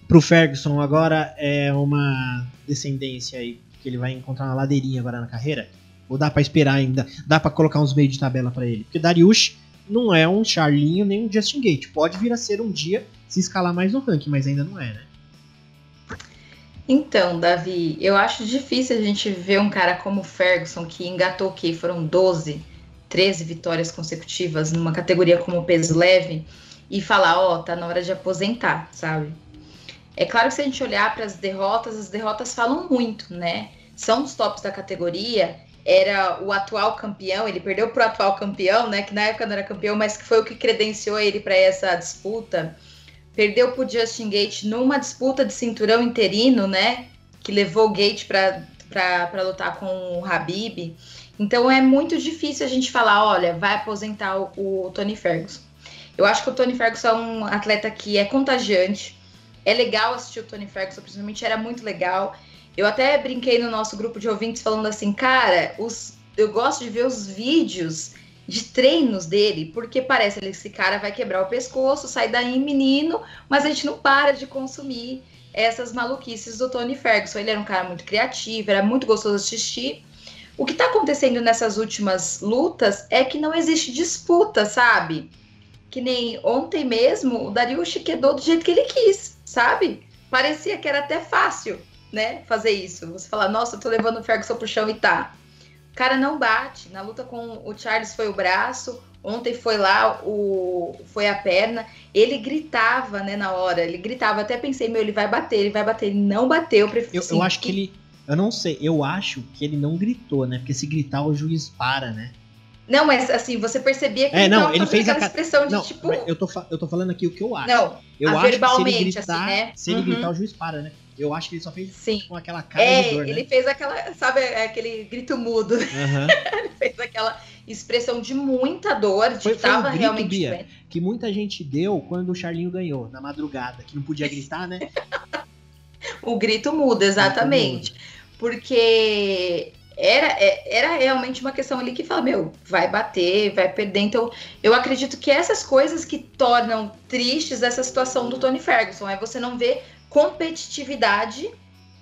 pro Ferguson agora é uma descendência aí que ele vai encontrar uma ladeirinha agora na carreira? Ou dá para esperar ainda? Dá para colocar uns meios de tabela para ele? Porque Dariush não é um Charlinho nem um Justin Gate. Pode vir a ser um dia se escalar mais no ranking, mas ainda não é, né? Então, Davi, eu acho difícil a gente ver um cara como Ferguson que engatou o quê? Foram 12, 13 vitórias consecutivas numa categoria como peso leve e falar, ó, oh, tá na hora de aposentar, sabe? É claro que se a gente olhar para as derrotas, as derrotas falam muito, né? São os tops da categoria. Era o atual campeão, ele perdeu para o atual campeão, né? Que na época não era campeão, mas que foi o que credenciou ele para essa disputa. Perdeu para o Justin Gate numa disputa de cinturão interino, né? Que levou o Gate para lutar com o Habib. Então é muito difícil a gente falar, olha, vai aposentar o, o Tony Ferguson. Eu acho que o Tony Ferguson é um atleta que é contagiante, é legal assistir o Tony Ferguson, principalmente era muito legal. Eu até brinquei no nosso grupo de ouvintes falando assim, cara, os, eu gosto de ver os vídeos de treinos dele, porque parece que esse cara vai quebrar o pescoço, sai daí menino, mas a gente não para de consumir essas maluquices do Tony Ferguson. Ele era um cara muito criativo, era muito gostoso assistir. O que está acontecendo nessas últimas lutas é que não existe disputa, sabe? Que nem ontem mesmo o Dariush quedou do jeito que ele quis, sabe? Parecia que era até fácil, né? Fazer isso. Você falar, nossa, eu tô levando o Ferguson pro chão e tá. O cara não bate. Na luta com o Charles foi o braço, ontem foi lá, o foi a perna. Ele gritava, né, na hora. Ele gritava. Até pensei, meu, ele vai bater, ele vai bater. Ele não bateu. Eu, eu, eu acho que ele eu não sei, eu acho que ele não gritou, né? Porque se gritar o juiz para, né? Não, mas assim, você percebia que é, ele não, ele fez aquela expressão de não, tipo. Eu tô, eu tô falando aqui o que eu acho. Não, eu acho verbalmente, que se ele gritar, assim, né? Se ele uhum. gritar, o juiz para, né? Eu acho que ele só fez Sim. com aquela cara é, de dor, ele né? fez aquela, sabe, aquele grito mudo. [LAUGHS] Uhum. ele fez aquela expressão de muita dor, de foi, que tava um grito, realmente Bia, bem. que muita gente deu quando o Charlinho ganhou, na madrugada, que não podia [LAUGHS] gritar, né? o grito muda, exatamente. Grito porque era, é, era realmente uma questão ali que fala, meu, vai bater, vai perder. Então, eu acredito que essas coisas que tornam tristes essa situação do Tony Ferguson é você não ver competitividade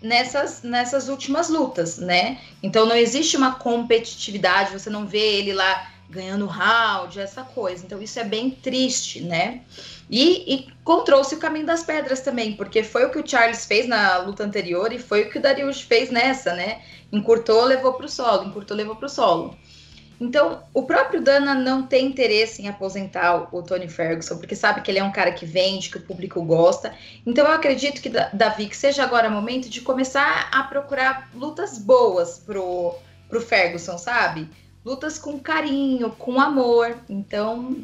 nessas, nessas últimas lutas, né? Então não existe uma competitividade, você não vê ele lá ganhando round, essa coisa. Então isso é bem triste, né? E, encontrou-se o caminho das pedras também, porque foi o que o Charles fez na luta anterior e foi o que o Darius fez nessa, né? Encurtou, levou para o solo, encurtou, levou para o solo. Então, o próprio Dana não tem interesse em aposentar o Tony Ferguson, porque sabe que ele é um cara que vende, que o público gosta. Então, eu acredito que, Davi, que seja agora o momento de começar a procurar lutas boas pro, pro Ferguson, sabe? Lutas com carinho, com amor. Então,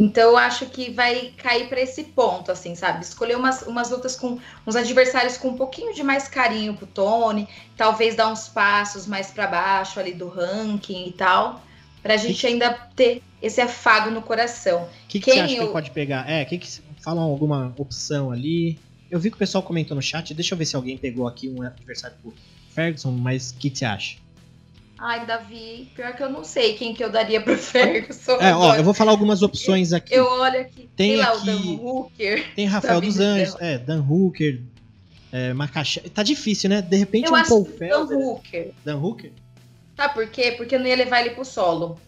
então eu acho que vai cair para esse ponto, assim, sabe? Escolher umas, umas lutas com uns adversários com um pouquinho de mais carinho pro Tony, talvez dar uns passos mais para baixo ali do ranking e tal, pra gente ainda ter esse afago no coração. O que, que você acha eu... que pode pegar? É, que, que falam alguma opção ali? Eu vi que o pessoal comentou no chat, deixa eu ver se alguém pegou aqui um adversário pro Ferguson, mas o que, que você acha? Ai, Davi, pior que eu não sei quem que eu daria pro [LAUGHS] Ferguson. É, ó, eu vou falar algumas opções aqui. Eu olho aqui. Tem, lá aqui, o Dan Hooker. Tem [LAUGHS] Rafael dos Anjos, é, Dan Hooker, é, Macaxé. Tá difícil, né? De repente eu um acho Paul Dan Hooker. Dan Hooker? Tá, por quê? Porque eu não ia levar ele pro solo.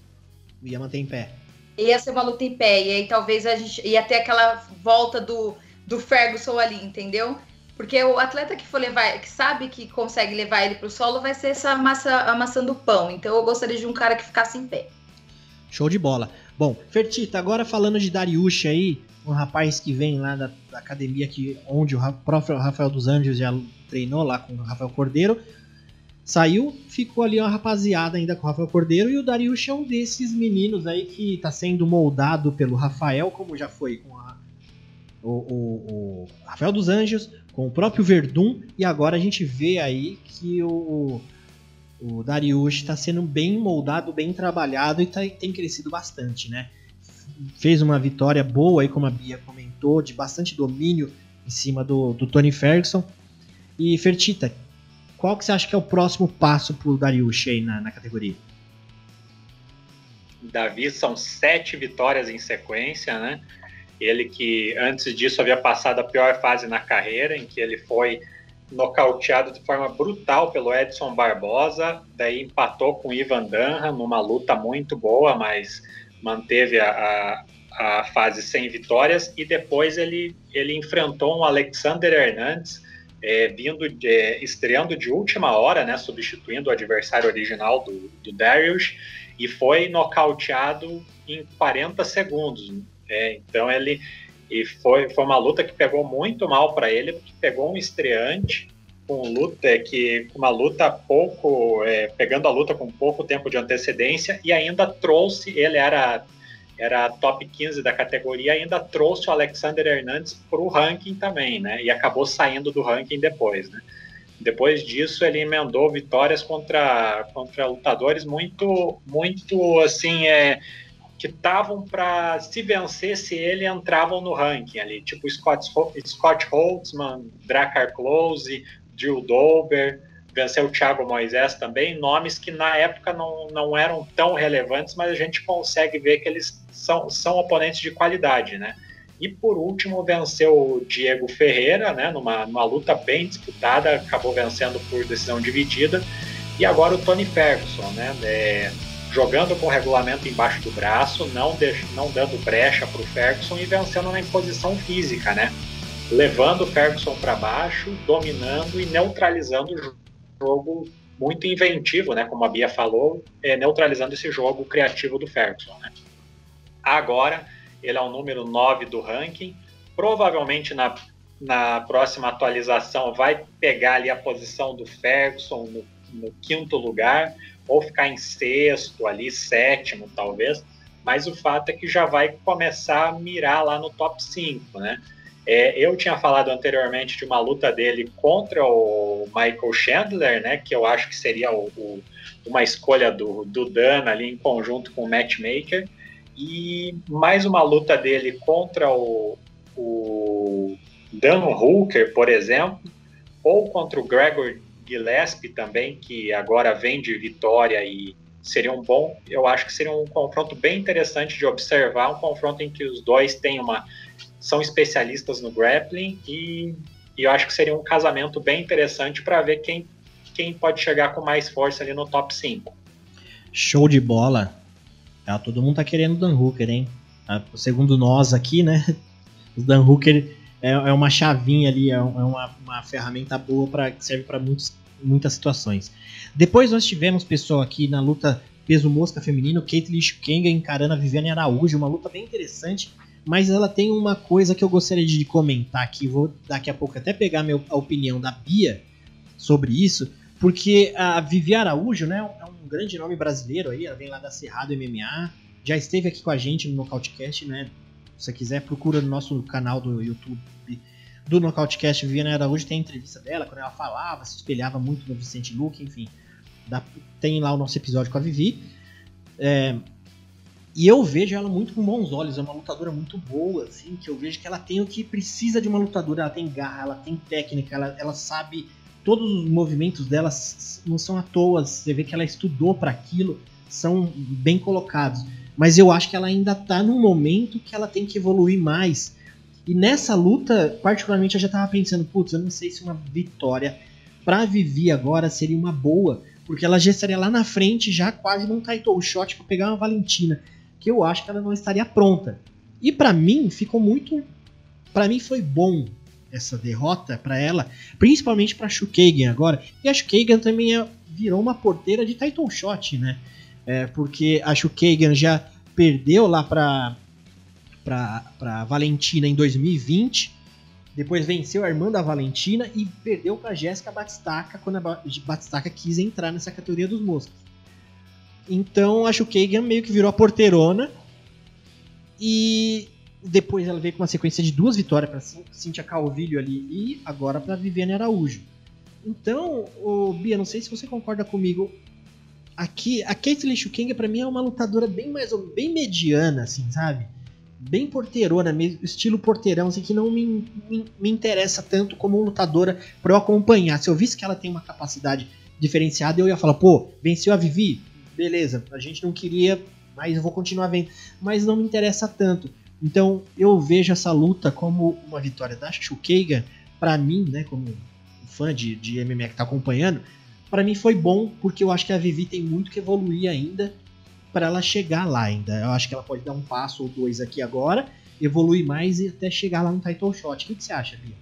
Ia manter em pé. Ia ser uma luta em pé. E aí talvez a gente ia ter aquela volta do, do Ferguson ali, entendeu? Porque o atleta que for levar, que sabe que consegue levar ele para o solo, vai ser essa massa amassando pão. Então eu gostaria de um cara que ficasse em pé. Show de bola. Bom, Fertita, agora falando de Dariush aí, um rapaz que vem lá da, da academia que, onde o próprio Rafael dos Anjos já treinou lá com o Rafael Cordeiro. Saiu, ficou ali uma rapaziada ainda com o Rafael Cordeiro e o Dariush é um desses meninos aí que está sendo moldado pelo Rafael, como já foi com a, o, o, o Rafael dos Anjos, com o próprio Verdun, e agora a gente vê aí que o, o Dariush está sendo bem moldado, bem trabalhado e tá, tem crescido bastante, né? Fez uma vitória boa aí, como a Bia comentou, de bastante domínio em cima do, do Tony Ferguson. E Fertita, qual que você acha que é o próximo passo pro Dariush aí na, na categoria? Davi, são sete vitórias em sequência, né? Ele que antes disso havia passado a pior fase na carreira, em que ele foi nocauteado de forma brutal pelo Edson Barbosa, daí empatou com Ivan Danha numa luta muito boa, mas manteve a, a, a fase sem vitórias, e depois ele, ele enfrentou um Alexander Hernandes, é, vindo de, é, estreando de última hora, né, substituindo o adversário original do, do Darius, e foi nocauteado em 40 segundos. É, então ele e foi, foi uma luta que pegou muito mal para ele, porque pegou um estreante com luta que uma luta pouco é, pegando a luta com pouco tempo de antecedência e ainda trouxe ele era era top 15 da categoria ainda trouxe o Alexander Hernandes para o ranking também né? E acabou saindo do ranking depois né? Depois disso ele emendou vitórias contra contra lutadores muito muito assim é que estavam para se vencesse ele entravam no ranking ali, tipo Scott, Scott Holtzman, Drakkar Close, Drew Dober, venceu o Thiago Moisés também, nomes que na época não, não eram tão relevantes, mas a gente consegue ver que eles são, são oponentes de qualidade, né? E por último venceu o Diego Ferreira, né, numa, numa luta bem disputada, acabou vencendo por decisão dividida E agora o Tony Ferguson, né? É, jogando com o regulamento embaixo do braço, não, não dando brecha para o Ferguson e vencendo na imposição física, né? Levando o Ferguson para baixo, dominando e neutralizando o jogo muito inventivo, né? Como a Bia falou, é, neutralizando esse jogo criativo do Ferguson, né? Agora, ele é o número 9 do ranking. Provavelmente na, na próxima atualização vai pegar ali a posição do Ferguson no, no quinto lugar, ou ficar em sexto ali, sétimo talvez. Mas o fato é que já vai começar a mirar lá no top 5, né? É, eu tinha falado anteriormente de uma luta dele contra o Michael Chandler, né? Que eu acho que seria o, o, uma escolha do, do Dan ali em conjunto com o matchmaker e mais uma luta dele contra o, o Dan Hooker, por exemplo, ou contra o Gregor Gillespie também, que agora vem de vitória e seria um bom, eu acho que seria um confronto bem interessante de observar, um confronto em que os dois têm uma são especialistas no grappling e, e eu acho que seria um casamento bem interessante para ver quem quem pode chegar com mais força ali no top 5. Show de bola. Ah, todo mundo tá querendo Dan Hooker, hein? Ah, segundo nós aqui, né? [LAUGHS] O Dan Hooker é, é uma chavinha ali, é, é uma, uma ferramenta boa para que serve para muitas situações. Depois nós tivemos pessoal aqui na luta peso mosca feminino, Caitlyn Shukenga encarando a Viviane Araújo, uma luta bem interessante, mas ela tem uma coisa que eu gostaria de comentar aqui, vou daqui a pouco até pegar meu, a opinião da Bia sobre isso, porque a Vivi Araújo, né, é um grande nome brasileiro aí, ela vem lá da Cerrado MMA, já esteve aqui com a gente no Nocautecast, né? Se você quiser, procura no nosso canal do YouTube do Nocautecast, Viviane Araújo tem a entrevista dela, quando ela falava, se espelhava muito no Vicente Luque, enfim. Dá, tem lá o nosso episódio com a Vivi. É, e eu vejo ela muito com bons olhos, é uma lutadora muito boa, assim, que eu vejo que ela tem o que precisa de uma lutadora, ela tem garra, ela tem técnica, ela, ela sabe todos os movimentos dela não são à toa, você vê que ela estudou para aquilo, são bem colocados. Mas eu acho que ela ainda tá num momento que ela tem que evoluir mais. E nessa luta, particularmente, eu já tava pensando, putz, eu não sei se uma vitória pra Vivi agora seria uma boa, porque ela já estaria lá na frente, já quase num title shot para pegar uma Valentina, que eu acho que ela não estaria pronta. E para mim ficou muito, para mim foi bom essa derrota para ela, principalmente para Shukagan agora. E a Shukagan também é, virou uma porteira de title shot, né? É, porque a Shukagan já perdeu lá para para Valentina em 2020, depois venceu a irmã da Valentina e perdeu para Jéssica Batistaca quando a Batistaca quis entrar nessa categoria dos moscos. Então a Shukagan meio que virou a porteirona e depois ela veio com uma sequência de duas vitórias para Cíntia Calvilho ali e agora para Viviane Araújo. Então, o Bia, não sei se você concorda comigo. Aqui, a Caitlyn Shukenga para mim é uma lutadora bem mais bem mediana, assim, sabe? Bem porteirona, estilo porteirão, assim, que não me, me, me interessa tanto como lutadora para eu acompanhar. Se eu visse que ela tem uma capacidade diferenciada, eu ia falar, pô, venceu a Vivi? Beleza, a gente não queria, mas eu vou continuar vendo. Mas não me interessa tanto. Então eu vejo essa luta como uma vitória da Shukeiga, para mim, né, como fã de, de MMA que tá acompanhando, para mim foi bom porque eu acho que a Vivi tem muito que evoluir ainda para ela chegar lá ainda. Eu acho que ela pode dar um passo ou dois aqui agora, evoluir mais e até chegar lá no title shot. O que, que você acha, Bia?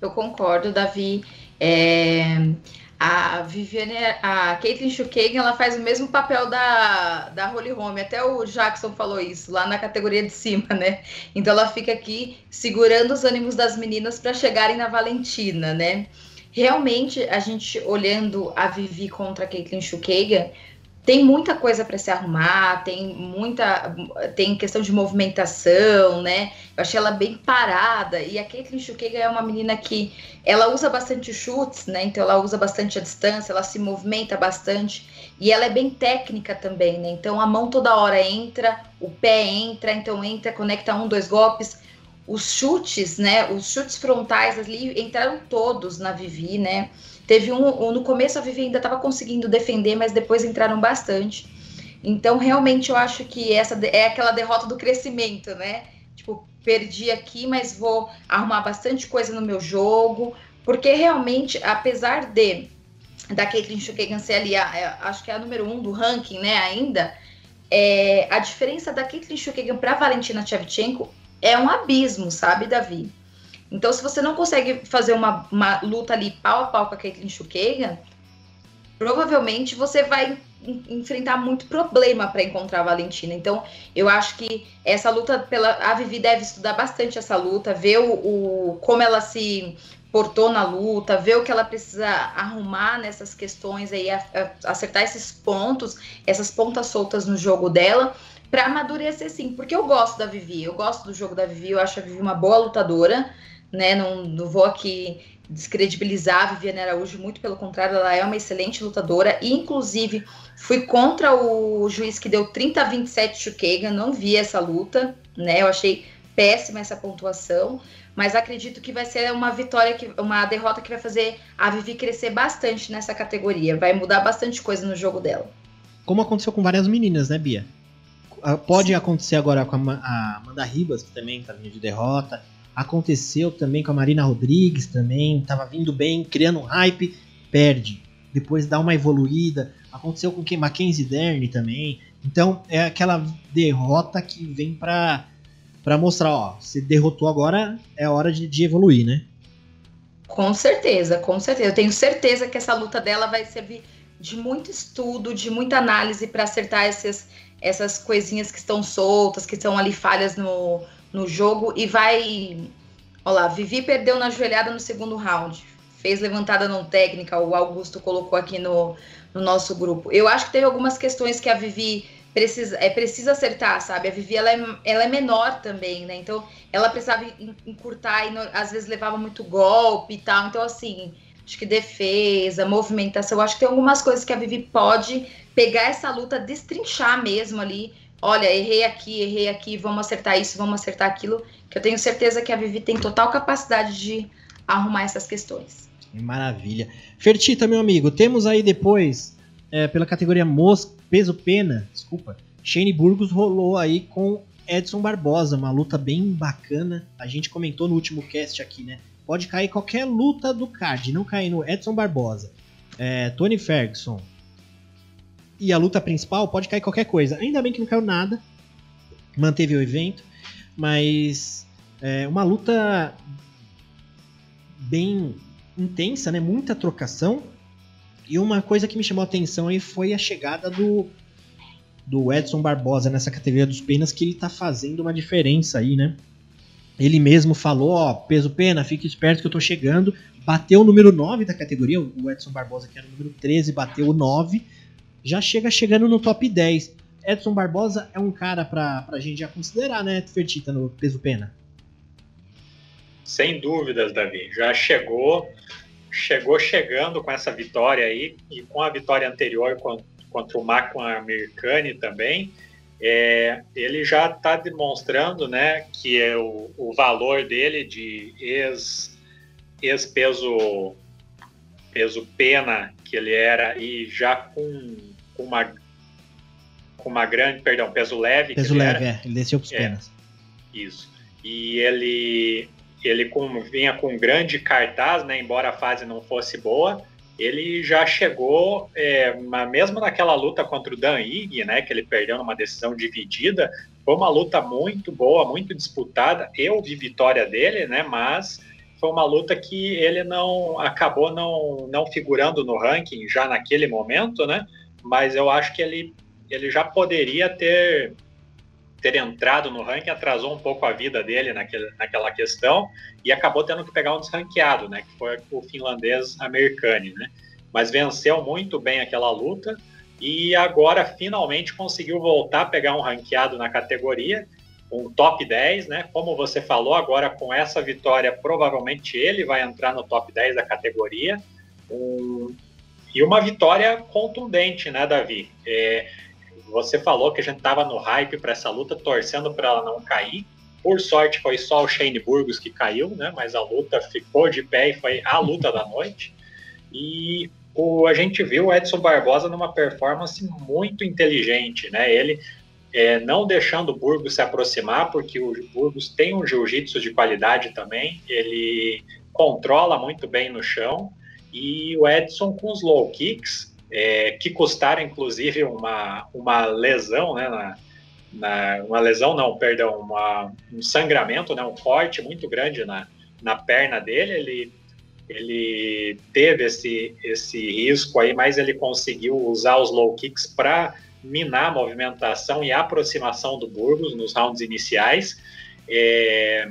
Eu concordo, Davi. É... A Viviane, a Caitlyn Schukagan, ela faz o mesmo papel da, da Holly Holm. Até o Jackson falou isso, lá na categoria de cima, né? Então ela fica aqui segurando os ânimos das meninas para chegarem na Valentina, né? Realmente, a gente olhando a Vivi contra a Caitlyn Schukagan, tem muita coisa para se arrumar, tem muita. tem questão de movimentação, né? Eu achei ela bem parada. E a Caitlyn Chukega é uma menina que ela usa bastante chutes, né? Então ela usa bastante a distância, ela se movimenta bastante. E ela é bem técnica também, né? Então a mão toda hora entra, o pé entra, então entra, conecta um, dois golpes. Os chutes, né? Os chutes frontais ali entraram todos na Vivi, né? Teve um, um no começo a Vivi ainda estava conseguindo defender, mas depois entraram bastante. Então, realmente, eu acho que essa é aquela derrota do crescimento, né? Tipo, perdi aqui, mas vou arrumar bastante coisa no meu jogo, porque realmente, apesar de da Chukagan ser ali, a, a, é, acho que é a número um do ranking, né, ainda, é, a diferença da Caitlyn Chukagan para Valentina Shevchenko é um abismo, sabe, Davi? Então, se você não consegue fazer uma, uma luta ali pau a pau com a Caitlyn Chukagan, provavelmente você vai enfrentar muito problema para encontrar a Valentina. Então, eu acho que essa luta pela a Vivi deve estudar bastante essa luta, ver o, o como ela se portou na luta, ver o que ela precisa arrumar nessas questões aí, a, a, acertar esses pontos, essas pontas soltas no jogo dela, para amadurecer sim, porque eu gosto da Vivi, eu gosto do jogo da Vivi, eu acho a Vivi uma boa lutadora, né? Não, não vou aqui descredibilizar a Viviane Araújo, muito pelo contrário, ela é uma excelente lutadora. E, inclusive, fui contra o juiz que deu 30 a 27 Chukagan, não vi essa luta, né? Eu achei péssima essa pontuação, mas acredito que vai ser uma vitória, que, uma derrota que vai fazer a Vivi crescer bastante nessa categoria, vai mudar bastante coisa no jogo dela. Como aconteceu com várias meninas, né, Bia? Ah, pode Sim. acontecer agora com a Amanda Ribas, que também tá vindo de derrota. Aconteceu também com a Marina Rodrigues também, tava vindo bem, criando hype, perde. Depois dá uma evoluída. Aconteceu com quem? Mackenzie Dern também. Então é aquela derrota que vem pra, pra mostrar, ó, se derrotou agora, é hora de, de evoluir, né? Com certeza, com certeza. Eu tenho certeza que essa luta dela vai servir de muito estudo, de muita análise para acertar essas, essas coisinhas que estão soltas, que estão ali falhas no, no jogo e vai. Olha lá, Vivi perdeu na joelhada no segundo round. Fez levantada não técnica, o Augusto colocou aqui no, no nosso grupo. Eu acho que teve algumas questões que a Vivi precisa, é, precisa acertar, sabe? A Vivi ela é, ela é menor também, né? Então ela precisava encurtar e às vezes levava muito golpe e tal. Então, assim, acho que defesa, movimentação, acho que tem algumas coisas que a Vivi pode pegar essa luta, destrinchar mesmo ali olha, errei aqui, errei aqui, vamos acertar isso, vamos acertar aquilo, que eu tenho certeza que a Vivi tem total capacidade de arrumar essas questões. Maravilha. Fertita, meu amigo, temos aí depois, é, pela categoria peso pena, desculpa, Shane Burgos rolou aí com Edson Barbosa, uma luta bem bacana. A gente comentou no último cast aqui, né? Pode cair qualquer luta do card, não cair no Edson Barbosa, é, Tony Ferguson, e a luta principal, pode cair qualquer coisa. Ainda bem que não caiu nada, manteve o evento, mas é uma luta bem intensa, né? Muita trocação. E uma coisa que me chamou a atenção aí foi a chegada do, do Edson Barbosa nessa categoria dos penas, que ele tá fazendo uma diferença aí, né? Ele mesmo falou, ó, peso pena, fique esperto que eu tô chegando. Bateu o número 9 da categoria, o Edson Barbosa, que era o número 13, bateu o 9 já chega chegando no top 10. Edson Barbosa é um cara pra, pra gente já considerar, né, Fertita, no peso pena? Sem dúvidas, Davi. Já chegou, chegou chegando com essa vitória aí, e com a vitória anterior contra o Macon Americani também, é, ele já está demonstrando né, que é o, o valor dele de ex, ex peso peso pena que ele era e já com, com uma com uma grande, perdão, peso leve. Peso leve, era, é, ele desceu para os é, penas. Isso. E ele ele com, vinha com um grande cartaz, né, embora a fase não fosse boa, ele já chegou, é, mesmo naquela luta contra o Dan Ig, né, que ele perdeu numa decisão dividida, foi uma luta muito boa, muito disputada. Eu vi vitória dele, né, mas foi uma luta que ele não acabou não, não figurando no ranking já naquele momento, né? Mas eu acho que ele, ele já poderia ter ter entrado no ranking atrasou um pouco a vida dele naquele, naquela questão e acabou tendo que pegar um desranqueado, né? Que foi o finlandês americano, né? Mas venceu muito bem aquela luta e agora finalmente conseguiu voltar a pegar um ranqueado na categoria um top 10, né? Como você falou, agora com essa vitória, provavelmente ele vai entrar no top 10 da categoria. Um, e uma vitória contundente, né, Davi? É, você falou que a gente estava no hype para essa luta, torcendo para ela não cair. Por sorte, foi só o Shane Burgos que caiu, né? Mas a luta ficou de pé e foi a luta da noite. E o, a gente viu o Edson Barbosa numa performance muito inteligente, né? Ele é, não deixando o Burgos se aproximar, porque o Burgos tem um jiu-jitsu de qualidade também, ele controla muito bem no chão e o Edson com os low kicks, é, que custaram inclusive uma, uma lesão, né, na, na, uma lesão não, perdão, uma, um sangramento, né, um corte muito grande na, na perna dele, ele, ele teve esse, esse risco aí, mas ele conseguiu usar os low kicks para minar a movimentação e a aproximação do Burgos nos rounds iniciais. É,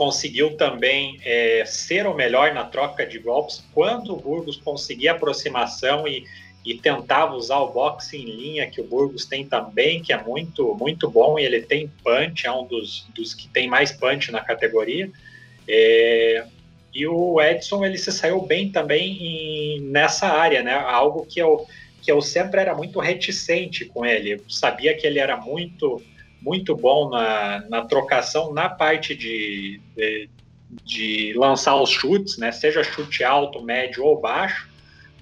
conseguiu também é, ser o melhor na troca de golpes quando o Burgos conseguia aproximação e, e tentava usar o boxe em linha que o Burgos tem também, que é muito muito bom e ele tem punch, é um dos, dos que tem mais punch na categoria. É, e o Edson ele se saiu bem também em, nessa área, né? Algo que eu que eu sempre era muito reticente com ele. Eu sabia que ele era muito muito bom na, na trocação na parte de, de, de, lançar os chutes, né? Seja chute alto, médio ou baixo.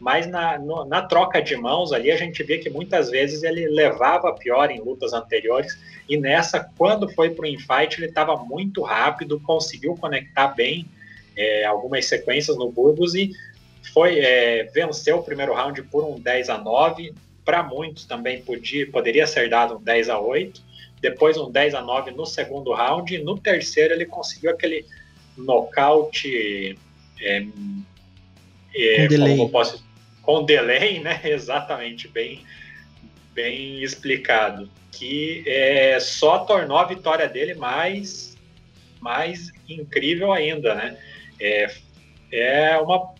Mas na, no, na troca de mãos ali a gente via que muitas vezes ele levava pior em lutas anteriores e nessa, quando foi para o infight, ele estava muito rápido, conseguiu conectar bem é, algumas sequências no Burgos e foi é, venceu o primeiro round por um 10 a 9. Para muitos também podia, poderia ser dado um 10 a 8. Depois um 10 a 9 no segundo round. E no terceiro ele conseguiu aquele nocaute é, é, com delay. Posso, com delay, né? [LAUGHS] Exatamente, bem, bem explicado. Que é, só tornou a vitória dele mais, mais incrível ainda, né? É, é uma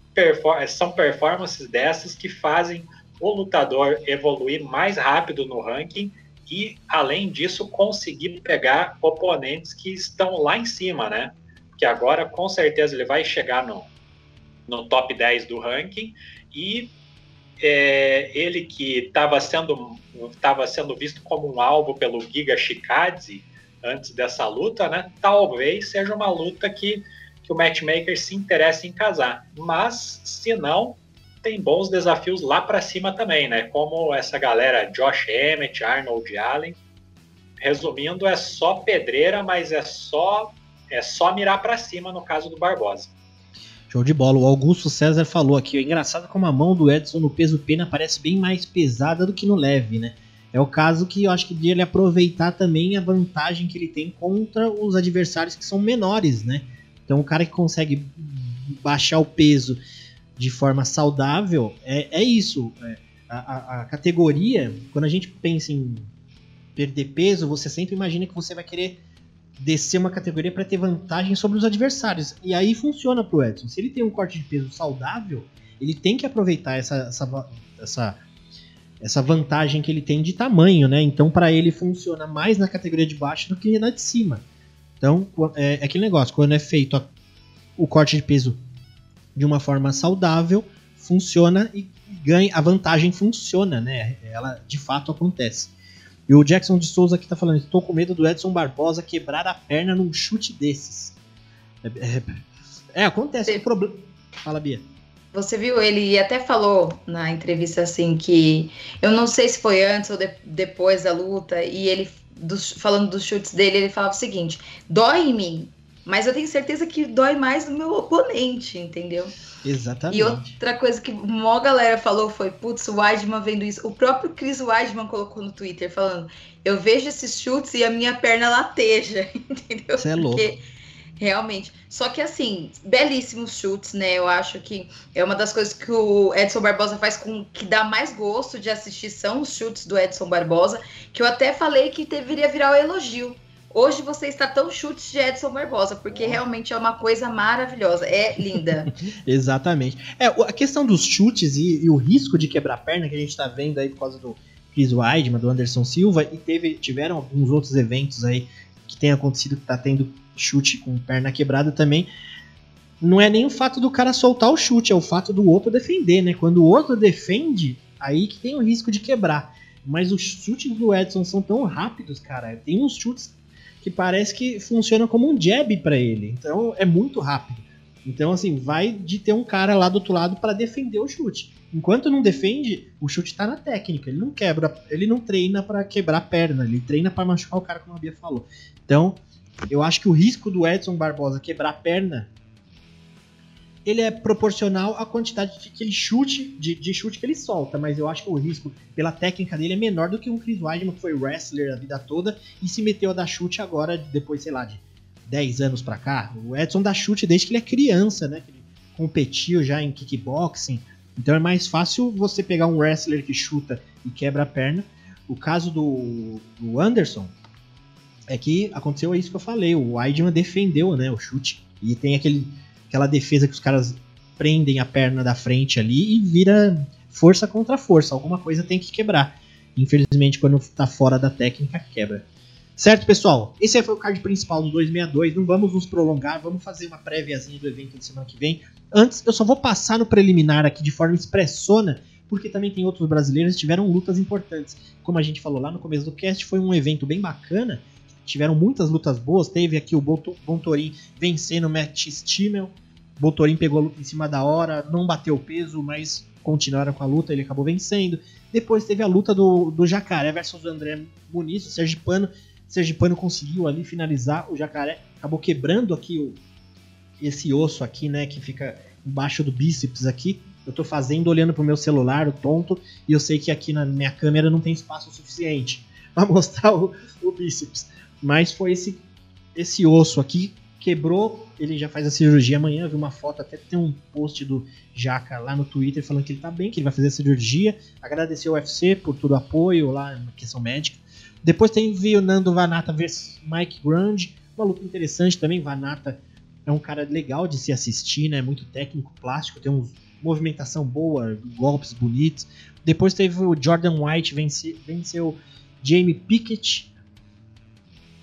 são performances dessas que fazem o lutador evoluir mais rápido no ranking e, além disso, conseguir pegar oponentes que estão lá em cima, né? Que agora, com certeza, ele vai chegar no, no top 10 do ranking e é, ele que estava sendo, tava sendo visto como um alvo pelo Giga Shikadze antes dessa luta, né? Talvez seja uma luta que que o matchmaker se interessa em casar. Mas, se não, tem bons desafios lá para cima também, né? Como essa galera Josh Emmett, Arnold Allen. Resumindo, é só pedreira, mas é só é só mirar para cima no caso do Barbosa. Show de bola. O Augusto César falou aqui. É engraçado como a mão do Edson no peso pena parece bem mais pesada do que no leve, né? É o caso que eu acho que ele aproveitar também a vantagem que ele tem contra os adversários que são menores, né? Então, o cara que consegue baixar o peso de forma saudável é, é isso. É, a, a, categoria, quando a gente pensa em perder peso, você sempre imagina que você vai querer descer uma categoria para ter vantagem sobre os adversários. E aí funciona pro Edson. Se ele tem um corte de peso saudável, ele tem que aproveitar essa, essa, essa, essa vantagem que ele tem de tamanho, né? Então, para ele funciona mais na categoria de baixo do que na de cima. Então, é, é aquele negócio, quando é feito a, o corte de peso de uma forma saudável, funciona e ganha, a vantagem funciona, né? Ela de fato acontece. E o Jackson de Souza aqui tá falando: estou com medo do Edson Barbosa quebrar a perna num chute desses. É, é, é acontece. O problema. Fala, Bia. Você viu, ele até falou na entrevista assim que eu não sei se foi antes ou de, depois da luta, e ele dos, falando dos chutes dele, ele falava o seguinte: dói em mim, mas eu tenho certeza que dói mais no meu oponente, entendeu? Exatamente. E outra coisa que uma galera falou foi: putz, o Weidman vendo isso. O próprio Chris Weidman colocou no Twitter falando: eu vejo esses chutes e a minha perna lateja, [LAUGHS] entendeu? Você é louco. Porque Realmente. Só que assim, belíssimos chutes, né? Eu acho que é uma das coisas que o Edson Barbosa faz com que dá mais gosto de assistir são os chutes do Edson Barbosa, que eu até falei que deveria virar o elogio. Hoje você está tão chutes de Edson Barbosa, porque realmente é uma coisa maravilhosa, é linda. [LAUGHS] Exatamente. É, a questão dos chutes e, e, o risco de quebrar perna que a gente está vendo aí por causa do Chris Weidman, do Anderson Silva, e teve, tiveram alguns outros eventos aí que tem acontecido, que está tendo chute com perna quebrada também. Não é nem o fato do cara soltar o chute, é o fato do outro defender, né? Quando o outro defende, aí que tem o risco de quebrar. Mas os chutes do Edson são tão rápidos, cara. Tem uns chutes que parece que funciona como um jab para ele. Então é muito rápido. Então, assim, vai de ter um cara lá do outro lado para defender o chute. Enquanto não defende, o chute tá na técnica. Ele não quebra, ele não treina para quebrar a perna, ele treina para machucar o cara, como a Bia falou. Então, eu acho que o risco do Edson Barbosa quebrar a perna ele é proporcional à quantidade de que ele chute, de, de, chute que ele solta, mas eu acho que o risco pela técnica dele é menor do que um Chris Weidman que foi wrestler a vida toda e se meteu a dar chute agora, depois, sei lá, de 10 anos pra cá. O Edson dá chute desde que ele é criança, né? Ele competiu já em kickboxing. Então é mais fácil você pegar um wrestler que chuta e quebra a perna. O caso do, do Anderson é que aconteceu isso que eu falei. O Weidman defendeu né, o chute. E tem aquele aquela defesa que os caras prendem a perna da frente ali e vira força contra força. Alguma coisa tem que quebrar. Infelizmente, quando tá fora da técnica, quebra. Certo, pessoal? Esse foi o card principal do 262. Não vamos nos prolongar, vamos fazer uma préviazinha do evento de semana que vem. Antes, eu só vou passar no preliminar aqui de forma expressona, porque também tem outros brasileiros que tiveram lutas importantes. Como a gente falou lá no começo do cast, foi um evento bem bacana tiveram muitas lutas boas. Teve aqui o Bontorin vencendo o Matt Stimmel. Bontorin pegou a luta em cima da hora, não bateu o peso, mas continuaram com a luta, ele acabou vencendo. Depois teve a luta do, do Jacaré versus o André Muniz, o Sergipano. O Sergipano conseguiu ali finalizar, o Jacaré acabou quebrando aqui o, esse osso aqui, né, que fica embaixo do bíceps aqui. Eu tô fazendo olhando pro meu celular, o tonto, e eu sei que aqui na minha câmera não tem espaço suficiente [LAUGHS] para mostrar o, o bíceps. Mas foi esse, esse osso aqui, quebrou, ele já faz a cirurgia amanhã, vi uma foto, até tem um post do Jaca lá no Twitter falando que ele tá bem, que ele vai fazer a cirurgia, agradeceu ao UFC por todo o apoio lá na questão médica. Depois tem o Nando Vanata versus Mike Grande, uma luta interessante também, Vanata é um cara legal de se assistir, né, muito técnico, plástico, tem uma movimentação boa, golpes bonitos. Depois teve o Jordan White, vence, venceu Jamie Pickett,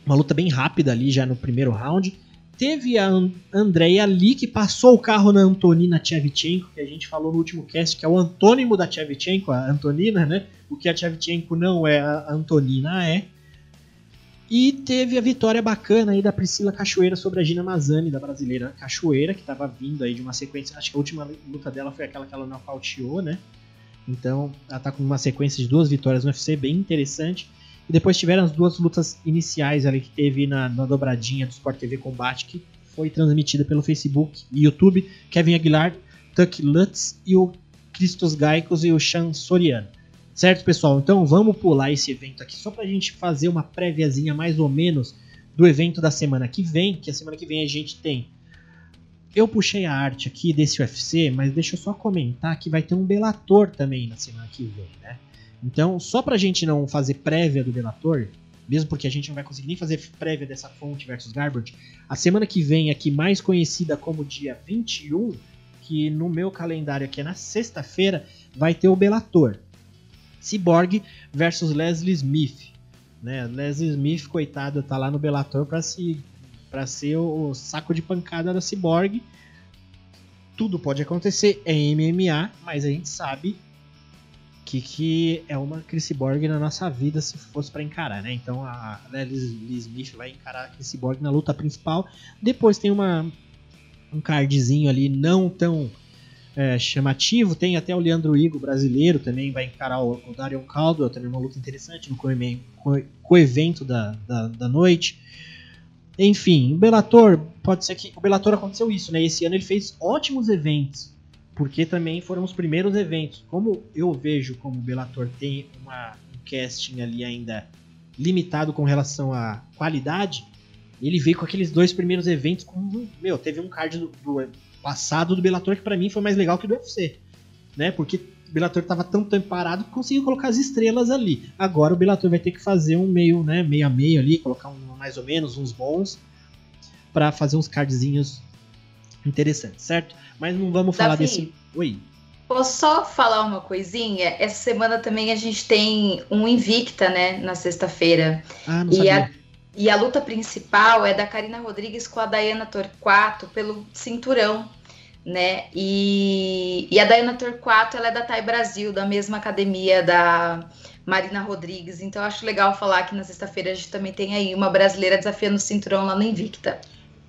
uma luta bem rápida ali já no primeiro round. Teve a Andrea Lee que passou o carro na Antonina Tchevchenko, que a gente falou no último cast, que é o antônimo da Tchevchenko, a Antonina, né? O que a Tchevchenko não é, a Antonina é. E teve a vitória bacana aí da Priscila Cachoeira sobre a Gina Mazani, da brasileira Cachoeira, que estava vindo aí de uma sequência. Acho que a última luta dela foi aquela que ela nocauteou, né? Então ela tá com uma sequência de duas vitórias no UFC bem interessante. E depois tiveram as duas lutas iniciais ali que teve na, na dobradinha do Sport TV Combate, que foi transmitida pelo Facebook e YouTube. Kevin Aguilar, Tuck Lutz e o Christos Gaicos e o Sean Soriano. Certo, pessoal? Então vamos pular esse evento aqui só pra gente fazer uma préviazinha mais ou menos do evento da semana que vem, que a semana que vem a gente tem. Eu puxei a arte aqui desse UFC, mas deixa eu só comentar que vai ter um Bellator também na semana que vem, né? Então, só pra gente não fazer prévia do Delator, mesmo porque a gente não vai conseguir nem fazer prévia dessa fonte versus Garbage, a semana que vem aqui, mais conhecida como dia 21, que no meu calendário aqui é na sexta-feira, vai ter o Bellator. Cyborg versus Leslie Smith. Né? Leslie Smith, coitada, tá lá no Bellator pra, se, pra ser o saco de pancada da Cyborg. Tudo pode acontecer, é MMA, mas a gente sabe que, que é uma Chris Borg na nossa vida se fosse para encarar, né? Então a Leslie Smith vai encarar a Chris Borg na luta principal. Depois tem uma um cardzinho ali não tão é, chamativo. Tem até o Leandro Igo brasileiro também vai encarar o, o Darion Caldwell, também uma luta interessante no co-evento da, da, da noite. Enfim, o Bellator, pode ser que. O Bellator aconteceu isso, né? Esse ano ele fez ótimos eventos porque também foram os primeiros eventos. Como eu vejo como o Bellator tem uma, um casting ali ainda limitado com relação à qualidade, ele veio com aqueles dois primeiros eventos com, meu, teve um card do, do passado do Bellator que para mim foi mais legal que do UFC, né? Porque o Bellator tava tão tempo parado que conseguiu colocar as estrelas ali. Agora o Bellator vai ter que fazer um meio, né, meio a meio ali, colocar um, mais ou menos uns bons para fazer uns cardzinhos interessantes, certo? Mas não vamos falar desse. Oi. Posso só falar uma coisinha? Essa semana também a gente tem um Invicta, né? Na sexta-feira. Ah, não e sabia. A, e a luta principal é da Karina Rodrigues com a Dayana Torquato pelo cinturão, né? E, e a Dayana Torquato ela é da Thai Brasil, da mesma academia da Marina Rodrigues. Então acho legal falar que na sexta-feira a gente também tem aí uma brasileira desafiando o cinturão lá no Invicta.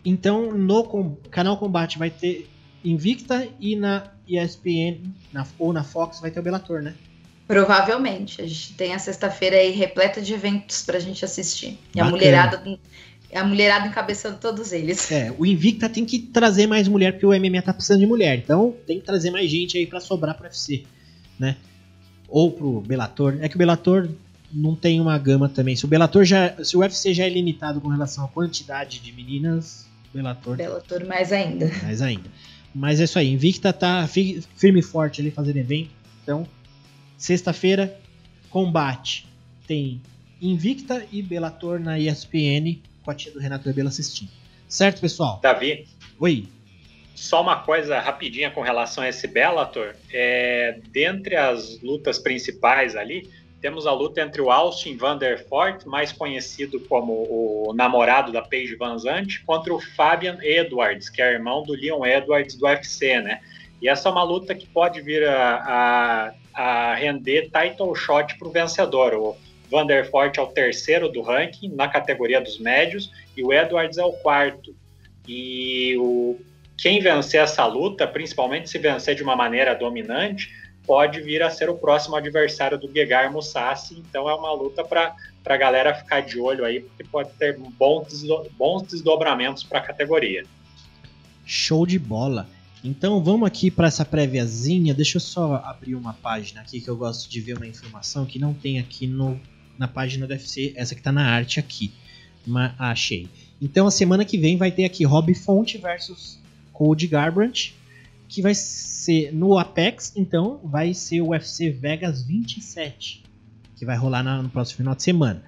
Então no canal Combate vai ter Invicta e na ESPN na, ou na Fox vai ter o Bellator, né? Provavelmente. A gente tem a sexta-feira aí repleta de eventos pra gente assistir. E Bacana. a mulherada A mulherada encabeçando todos eles. É, o Invicta tem que trazer mais mulher, porque o MMA tá precisando de mulher. Então tem que trazer mais gente aí para sobrar pro UFC, né? Ou pro Bellator. É que o Bellator não tem uma gama também. Se o Bellator já. Se o UFC já é limitado com relação à quantidade de meninas, Bellator. Bellator mais ainda. Mais ainda. Mas é isso aí. Invicta tá firme e forte ali fazendo evento. Então, sexta-feira, combate. Tem Invicta e Bellator na ESPN com a tia do Renato Rebelo assistindo. Certo, pessoal? Davi. Oi. Só uma coisa rapidinha com relação a esse Bellator. É, dentre as lutas principais ali, temos a luta entre o Austin Vanderfort, mais conhecido como o namorado da Paige Van Zandt, contra o Fabian Edwards, que é irmão do Leon Edwards do UFC, né? E essa é uma luta que pode vir a, a, a render title shot para o vencedor. O Vanderfort é o terceiro do ranking na categoria dos médios e o Edwards é o quarto. E o, quem vencer essa luta, principalmente se vencer de uma maneira dominante, pode vir a ser o próximo adversário do Gegar Musashi. Então é uma luta para a galera ficar de olho aí, porque pode ter bons, bons desdobramentos para a categoria. Show de bola. Então vamos aqui para essa préviazinha. Deixa eu só abrir uma página aqui que eu gosto de ver uma informação que não tem aqui no na página do UFC, essa que tá na arte aqui. Mas achei. Então a semana que vem vai ter aqui Rob Font versus Cody Garbrandt, que vai ser no Apex, então vai ser o UFC Vegas 27, que vai rolar no próximo final de semana.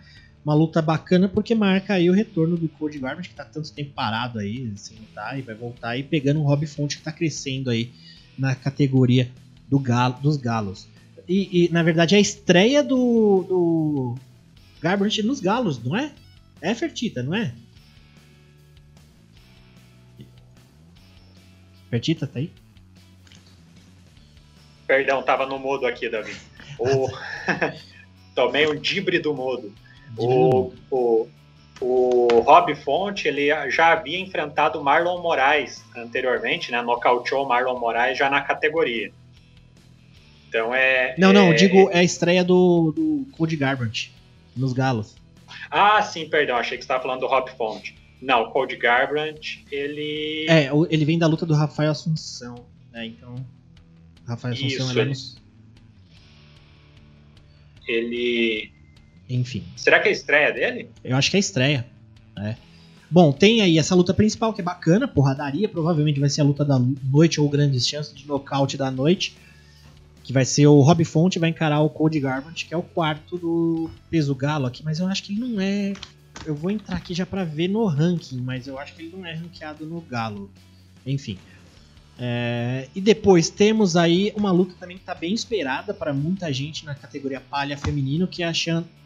Uma luta bacana porque marca aí o retorno do Cody Garbrandt, que tá tanto tempo parado aí, sem e vai voltar e pegando o Rob Font que tá crescendo aí na categoria do galo, dos galos e, e, na verdade, é a estreia do, do Garbrandt nos Galos, não é? É Fertita, não é? Fertita, tá aí? Perdão, tava no mudo aqui, Davi. O... [LAUGHS] Tomei um dibre do mudo. O, o, o Rob Fonte, ele já havia enfrentado Marlon Moraes anteriormente, né? Nocauteou Marlon Moraes já na categoria. Então é. Não, não, é... digo, é a estreia do, do Cody Garbrandt nos Galos. Ah, sim, perdão, achei que você estava falando do Hop Font. Não, o Cody Garbrandt, ele. É, ele vem da luta do Rafael Assunção, né? Então. Rafael Isso, é ele... Ele. Enfim. Será que é a estreia dele? Eu acho que é a estreia. É. Bom, tem aí essa luta principal que é bacana, porradaria, provavelmente vai ser a luta da noite ou grandes chances de nocaute da noite que vai ser o Rob Fonte vai encarar o Cody Garbrandt, que é o quarto do peso galo aqui, mas eu acho que ele não é. Eu vou entrar aqui já para ver no ranking, mas eu acho que ele não é ranqueado no galo. Enfim. É, e depois temos aí uma luta também que está bem esperada para muita gente na categoria palha feminino, que é a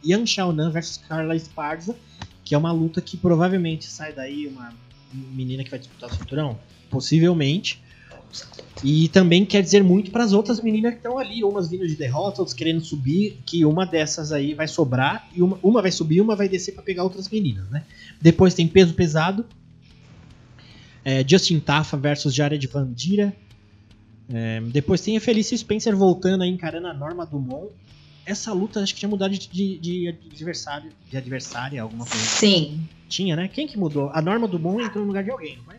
Yan Xiaonan versus Carla Esparza, que é uma luta que provavelmente sai daí uma menina que vai disputar o cinturão, possivelmente. E também quer dizer muito para as outras meninas que estão ali, umas vindo de derrota, outras querendo subir, que uma dessas aí vai sobrar e uma, uma vai subir, uma vai descer para pegar outras meninas, né? Depois tem peso pesado, é, Justin Tafa versus Jared Vandira. É, depois tem a Felicia Spencer voltando aí encarando a Norma Dumont. Essa luta acho que tinha mudado de, de, de adversário, de adversária, alguma coisa. Sim. Tinha, né? Quem que mudou? A Norma Dumont entrou no lugar de alguém, não foi?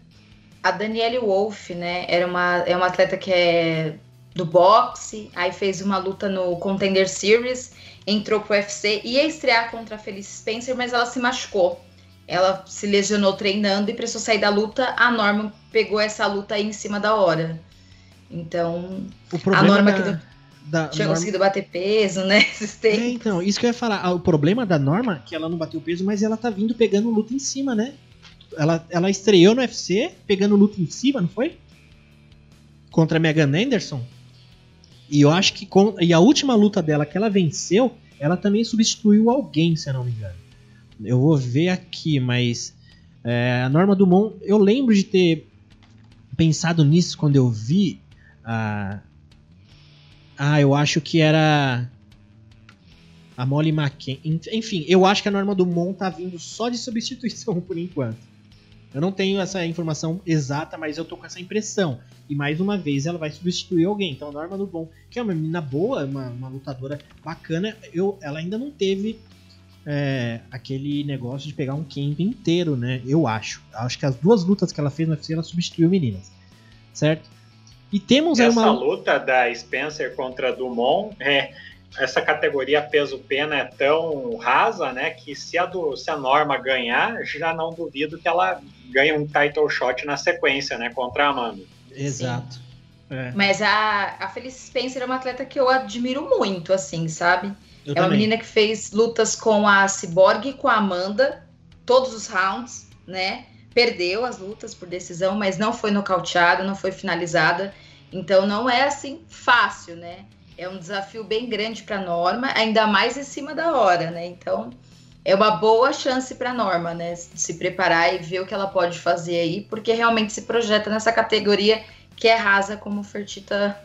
a Danielle Wolf, né, era uma, é uma atleta que é do boxe, aí fez uma luta no Contender Series, entrou pro UFC, ia estrear contra a Felice Spencer, mas ela se machucou. Ela se lesionou treinando e precisou sair da luta. A Norma pegou essa luta aí em cima da hora. Então, a Norma da, que da, tinha Norma... conseguido bater peso, né? [LAUGHS] É, então, isso que eu ia falar. Ah, o problema da Norma é que ela não bateu peso, mas ela tá vindo pegando luta em cima, né? ela, ela estreou no UFC pegando luta em cima, não foi? Contra a Megan Anderson. E eu acho que com, e a última luta dela que ela venceu, ela também substituiu alguém, se eu não me engano. Eu vou ver aqui, mas é, a Norma Dumont, eu lembro de ter pensado nisso quando eu vi a. Ah, eu acho que era a Molly McCain. Enfim, eu acho que a Norma Dumont tá vindo só de substituição por enquanto. Eu não tenho essa informação exata, mas eu tô com essa impressão. E mais uma vez ela vai substituir alguém. Então a Norma Bom, que é uma menina boa, uma, uma lutadora bacana, eu, ela ainda não teve é, aquele negócio de pegar um camp inteiro, né? Eu acho. Acho que as duas lutas que ela fez no UFC, ela substituiu meninas. Certo? E temos Essa aí uma. luta da Spencer contra Dumont, é, essa categoria peso-pena é tão rasa, né? Que se a, do, se a Norma ganhar, já não duvido que ela ganhe um title shot na sequência, né? Contra a Amanda. Exato. É. Mas a, a Felice Spencer é uma atleta que eu admiro muito, assim, sabe? Eu é também. uma menina que fez lutas com a Cyborg e com a Amanda, todos os rounds, né? perdeu as lutas por decisão, mas não foi nocauteada, não foi finalizada. Então não é assim fácil, né? É um desafio bem grande para Norma, ainda mais em cima da hora, né? Então é uma boa chance para Norma, né? Se preparar e ver o que ela pode fazer aí, porque realmente se projeta nessa categoria que é rasa, como o Fertita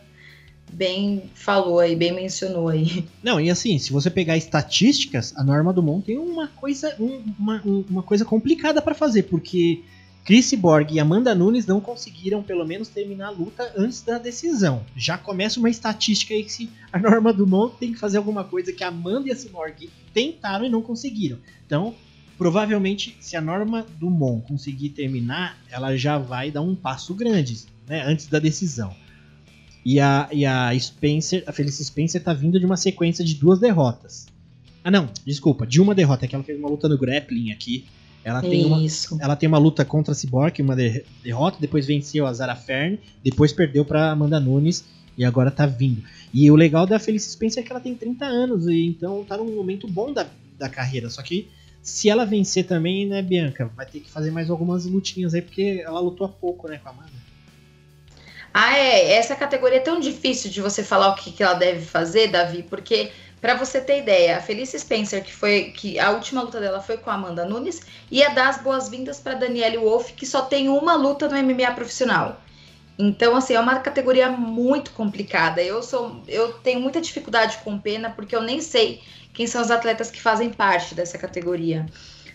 bem falou aí, bem mencionou aí. [LAUGHS] Não, e assim, se você pegar estatísticas, a Norma Dumont tem uma coisa, um, uma, uma coisa complicada para fazer, porque Chris Borg e Amanda Nunes não conseguiram pelo menos terminar a luta antes da decisão. Já começa uma estatística aí que se a Norma Dumont tem que fazer alguma coisa que a Amanda e a Cyborg tentaram e não conseguiram. Então, provavelmente, se a Norma Dumont conseguir terminar, ela já vai dar um passo grande, né, antes da decisão. E a, e a Spencer, a Felice Spencer tá vindo de uma sequência de duas derrotas. Ah, não, desculpa, de uma derrota, é que ela fez uma luta no grappling aqui. Ela tem, uma, ela tem uma luta contra a Cyborg, uma de, derrota, depois venceu a Zara Fern, depois perdeu para Amanda Nunes e agora tá vindo. E o legal da Felice Spencer é que ela tem 30 anos, e então tá num momento bom da, da carreira. Só que se ela vencer também, né, Bianca, vai ter que fazer mais algumas lutinhas aí, porque ela lutou há pouco, né, com a Amanda. Ah, é. Essa categoria é tão difícil de você falar o que, que ela deve fazer, Davi, porque para você ter ideia, a Felice Spencer, que foi que a última luta dela foi com a Amanda Nunes, ia dar as boas-vindas para Danielle Wolf, que só tem uma luta no MMA profissional. Então, assim, é uma categoria muito complicada. Eu sou, eu tenho muita dificuldade com pena porque eu nem sei quem são os atletas que fazem parte dessa categoria.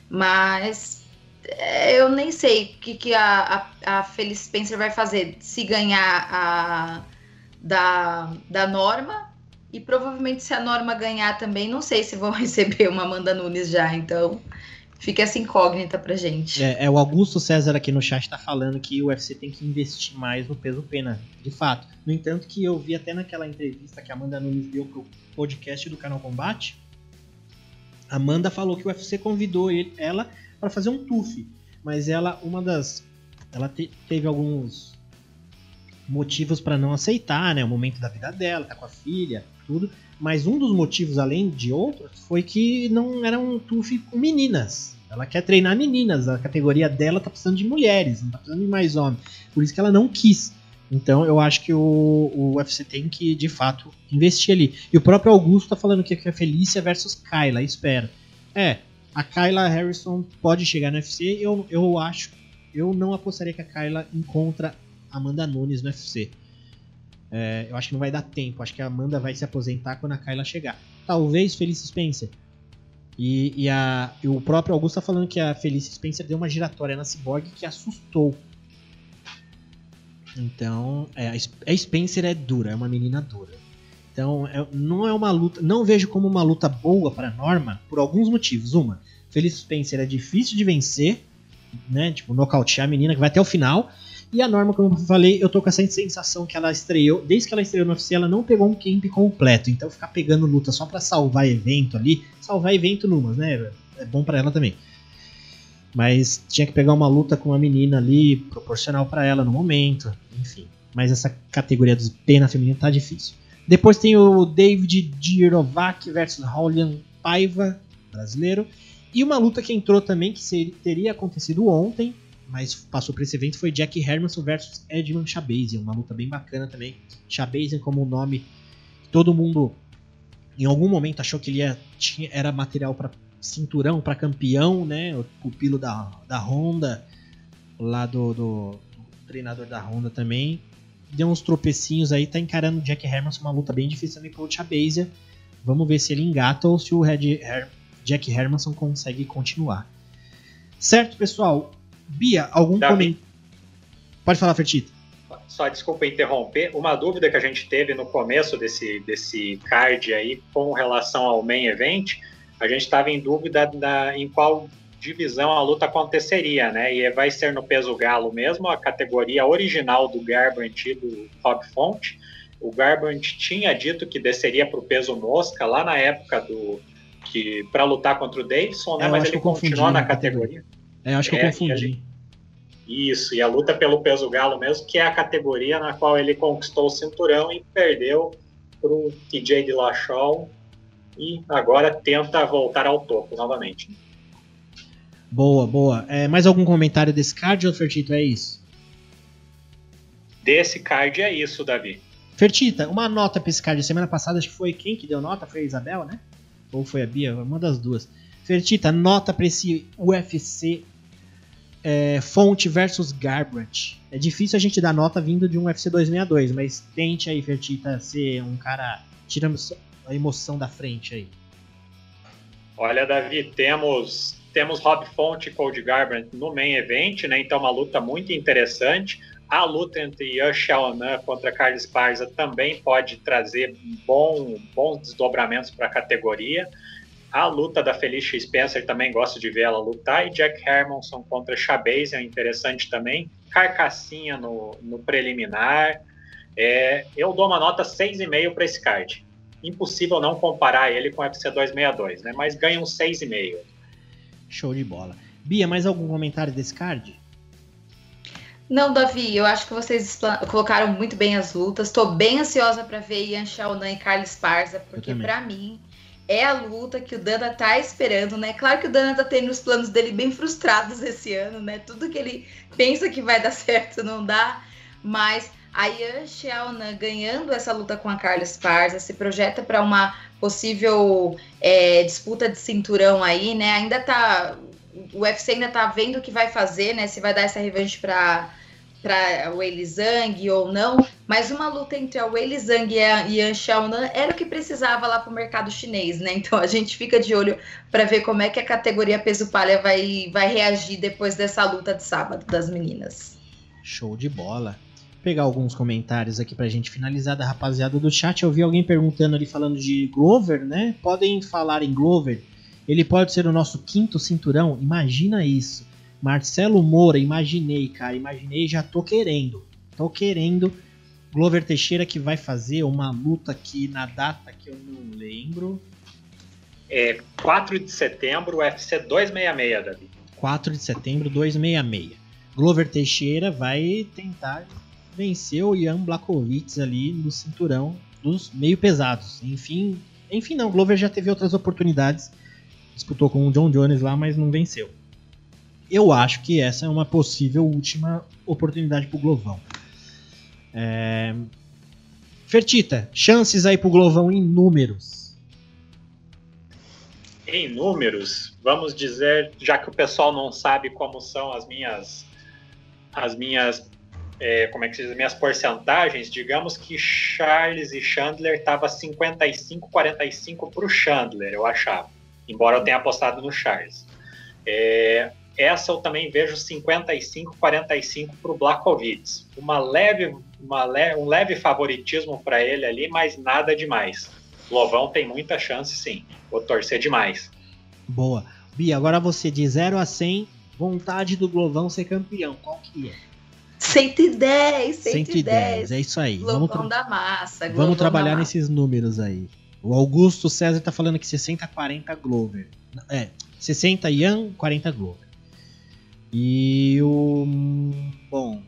Mas é, eu nem sei o que, que a, a, a Felice Spencer vai fazer. Se ganhar a da, da Norma. E provavelmente se a Norma ganhar também, não sei se vão [LAUGHS] receber uma Amanda Nunes já. Então, fica essa incógnita pra gente. É, é, o Augusto César aqui no chat tá falando que o UFC tem que investir mais no peso pena, de fato. No entanto, que eu vi até naquela entrevista que a Amanda Nunes deu pro podcast do canal Combate, Amanda falou que o UFC convidou ele, ela para fazer um TUF, mas ela uma das ela te, teve alguns motivos para não aceitar, né, o momento da vida dela, tá com a filha, tudo, mas um dos motivos além de outros foi que não era um TUF com meninas. Ela quer treinar meninas, a categoria dela tá precisando de mulheres, não tá precisando de mais homens. Por isso que ela não quis. Então eu acho que o, o UFC tem que, de fato, investir ali. E o próprio Augusto tá falando que é Felícia versus Kyla, espera. É, a Kyla Harrison pode chegar no UFC. Eu, eu acho. Eu não apostaria que a Kyla encontra Amanda Nunes no UFC. É, eu acho que não vai dar tempo. Acho que a Amanda vai se aposentar quando a Kyla chegar. Talvez Felice Spencer. E, e, a, e o próprio Augusto tá falando que a Felice Spencer deu uma giratória na Cyborg que assustou. Então, é, a Spencer é dura, é uma menina dura. Então, é, não é uma luta. Não vejo como uma luta boa para Norma por alguns motivos. Uma, Felice Spencer é difícil de vencer, né? Tipo, nocautear a menina que vai até o final. E a Norma, como eu falei, eu tô com essa sensação que ela estreou, desde que ela estreou no UFC, ela não pegou um camp completo. Então, ficar pegando luta só para salvar evento ali, salvar evento numas, né? É bom para ela também. Mas tinha que pegar uma luta com uma menina ali, proporcional para ela no momento, enfim. Mas essa categoria dos pena feminina tá difícil. Depois tem o David Dirovac versus Raulian Paiva, brasileiro. E uma luta que entrou também, que seria, teria acontecido ontem, mas passou por esse evento, foi Jack Hermanson versus Edmund Shabazian. Uma luta bem bacana também. Shabazian como o nome todo mundo em algum momento achou que ele ia, tinha, era material para cinturão, para campeão, né? O pupilo da, da Honda, lá do, do, do treinador da Honda também deu uns tropecinhos aí, tá encarando o Jack Hermanson, uma luta bem difícil também pro Chabazia. Vamos ver se ele engata ou se o Red Her Jack Hermanson consegue continuar. Certo, pessoal? Bia, algum comentário? Pode falar, Fertito. Só desculpa interromper. Uma dúvida que a gente teve no começo desse, desse card aí com relação ao main event a gente estava em dúvida da, em qual divisão a luta aconteceria, né? E vai ser no peso galo mesmo, a categoria original do Garbrandt e do Rob Font. O Garbrandt tinha dito que desceria para o peso mosca lá na época do que para lutar contra o Davidson, né? É, eu Mas ele eu continuou na categoria. categoria. É, eu acho que eu É, confundi. Isso, e a luta pelo peso galo mesmo, que é a categoria na qual ele conquistou o cinturão e perdeu para o TJ Dillashaw e agora tenta voltar ao topo novamente. Boa, boa. É, mais algum comentário desse card ou Fertito? É isso? Desse card é isso, Davi. Fertita, uma nota pra esse card. Semana passada acho que foi quem que deu nota? Foi a Isabel, né? Ou foi a Bia? Uma das duas. Fertita, nota pra esse UFC é, Fonte versus Garbrandt. É difícil a gente dar nota vindo de um UFC 262, mas tente aí, Fertita, ser um cara tirando a emoção da frente aí. Olha, Davi, temos temos Rob Font e Cody Garbrandt no main event, né? Então uma luta muito interessante. A luta entre Yan contra Carlos Parza também pode trazer bom, bons desdobramentos para a categoria. A luta da Felicia Spencer também gosto de ver ela lutar. E Jack Hermanson contra Chabez é interessante também. Carcassinha no, no preliminar. É, eu dou uma nota 6,5 para esse card. Impossível não comparar ele com o UFC 262, né? Mas ganha um 6,5. Show de bola. Bia, mais algum comentário desse card? Não, Davi, eu acho que vocês colocaram muito bem as lutas. Estou bem ansiosa para ver Ian Xiaonan e Carlos Parza, porque para mim é a luta que o Dana tá esperando, né? Claro que o Dana tá tendo os planos dele bem frustrados esse ano, né? Tudo que ele pensa que vai dar certo não dá, mas a Yan Xiaonan ganhando essa luta com a Carlos Parza se projeta para uma possível é, disputa de cinturão aí, né? Ainda tá. O UFC ainda tá vendo o que vai fazer, né? Se vai dar essa revanche para para o Zhang ou não, mas uma luta entre a Weili Zhang e a Yan Xiaonan era o que precisava lá para o mercado chinês, né? Então a gente fica de olho para ver como é que a categoria peso palha vai, vai reagir depois dessa luta de sábado das meninas. Show de bola pegar alguns comentários aqui pra gente finalizar da rapaziada do chat. Eu vi alguém perguntando ali falando de Glover, né? Podem falar em Glover. Ele pode ser o nosso quinto cinturão? Imagina isso. Marcelo Moura, imaginei, cara. Imaginei, já tô querendo. Tô querendo. Glover Teixeira que vai fazer uma luta aqui na data que eu não lembro. É 4 de setembro, UFC 266, Davi. 4 de setembro, 266. Glover Teixeira vai tentar vencer o Ian Blakovic ali no cinturão dos meio pesados. Enfim, enfim não, Glover já teve outras oportunidades. Disputou com o John Jones lá, mas não venceu. Eu acho que essa é uma possível última oportunidade pro Glovão. É... Fertita, chances aí pro Glovão em números. Em números, vamos dizer, já que o pessoal não sabe como são as minhas as minhas é, como é que se diz, as minhas porcentagens, digamos que Charles e Chandler tava 55 45 para o Chandler, eu achava, embora eu tenha apostado no Charles. É, essa eu também vejo 55-45 para o Blakovic. Uma leve, uma le um leve favoritismo para ele ali, mas nada demais. Lovão tem muita chance, sim. Vou torcer demais. Boa. Bia, agora você de 0 a 100, vontade do Glovão ser campeão. Qual que é? 110, 110. 110, é isso aí. Globão vamos da massa. Vamos trabalhar nesses números aí. O Augusto César tá falando que 60 40 Glover. É, 60 Ian, 40 Glover. E o. Bom.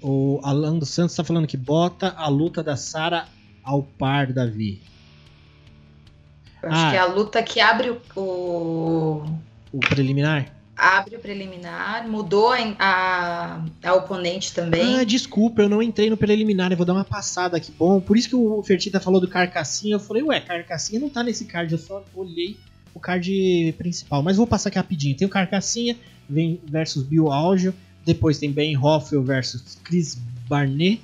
O Alan dos Santos tá falando que bota a luta da Sara ao par Davi. Acho ah, que é a luta que abre o. O, o preliminar? Abre o preliminar, mudou a, a, oponente também. Ah, desculpa, eu não entrei no preliminar, eu vou dar uma passada aqui. Bom, por isso que o Fertita falou do Carcassinha, eu falei, ué, Carcassinha não tá nesse card, eu só olhei o card principal. Mas vou passar aqui rapidinho. Tem o Carcassinha vem versus Bill Algio. Depois tem Ben Hoffel versus Chris Barnet.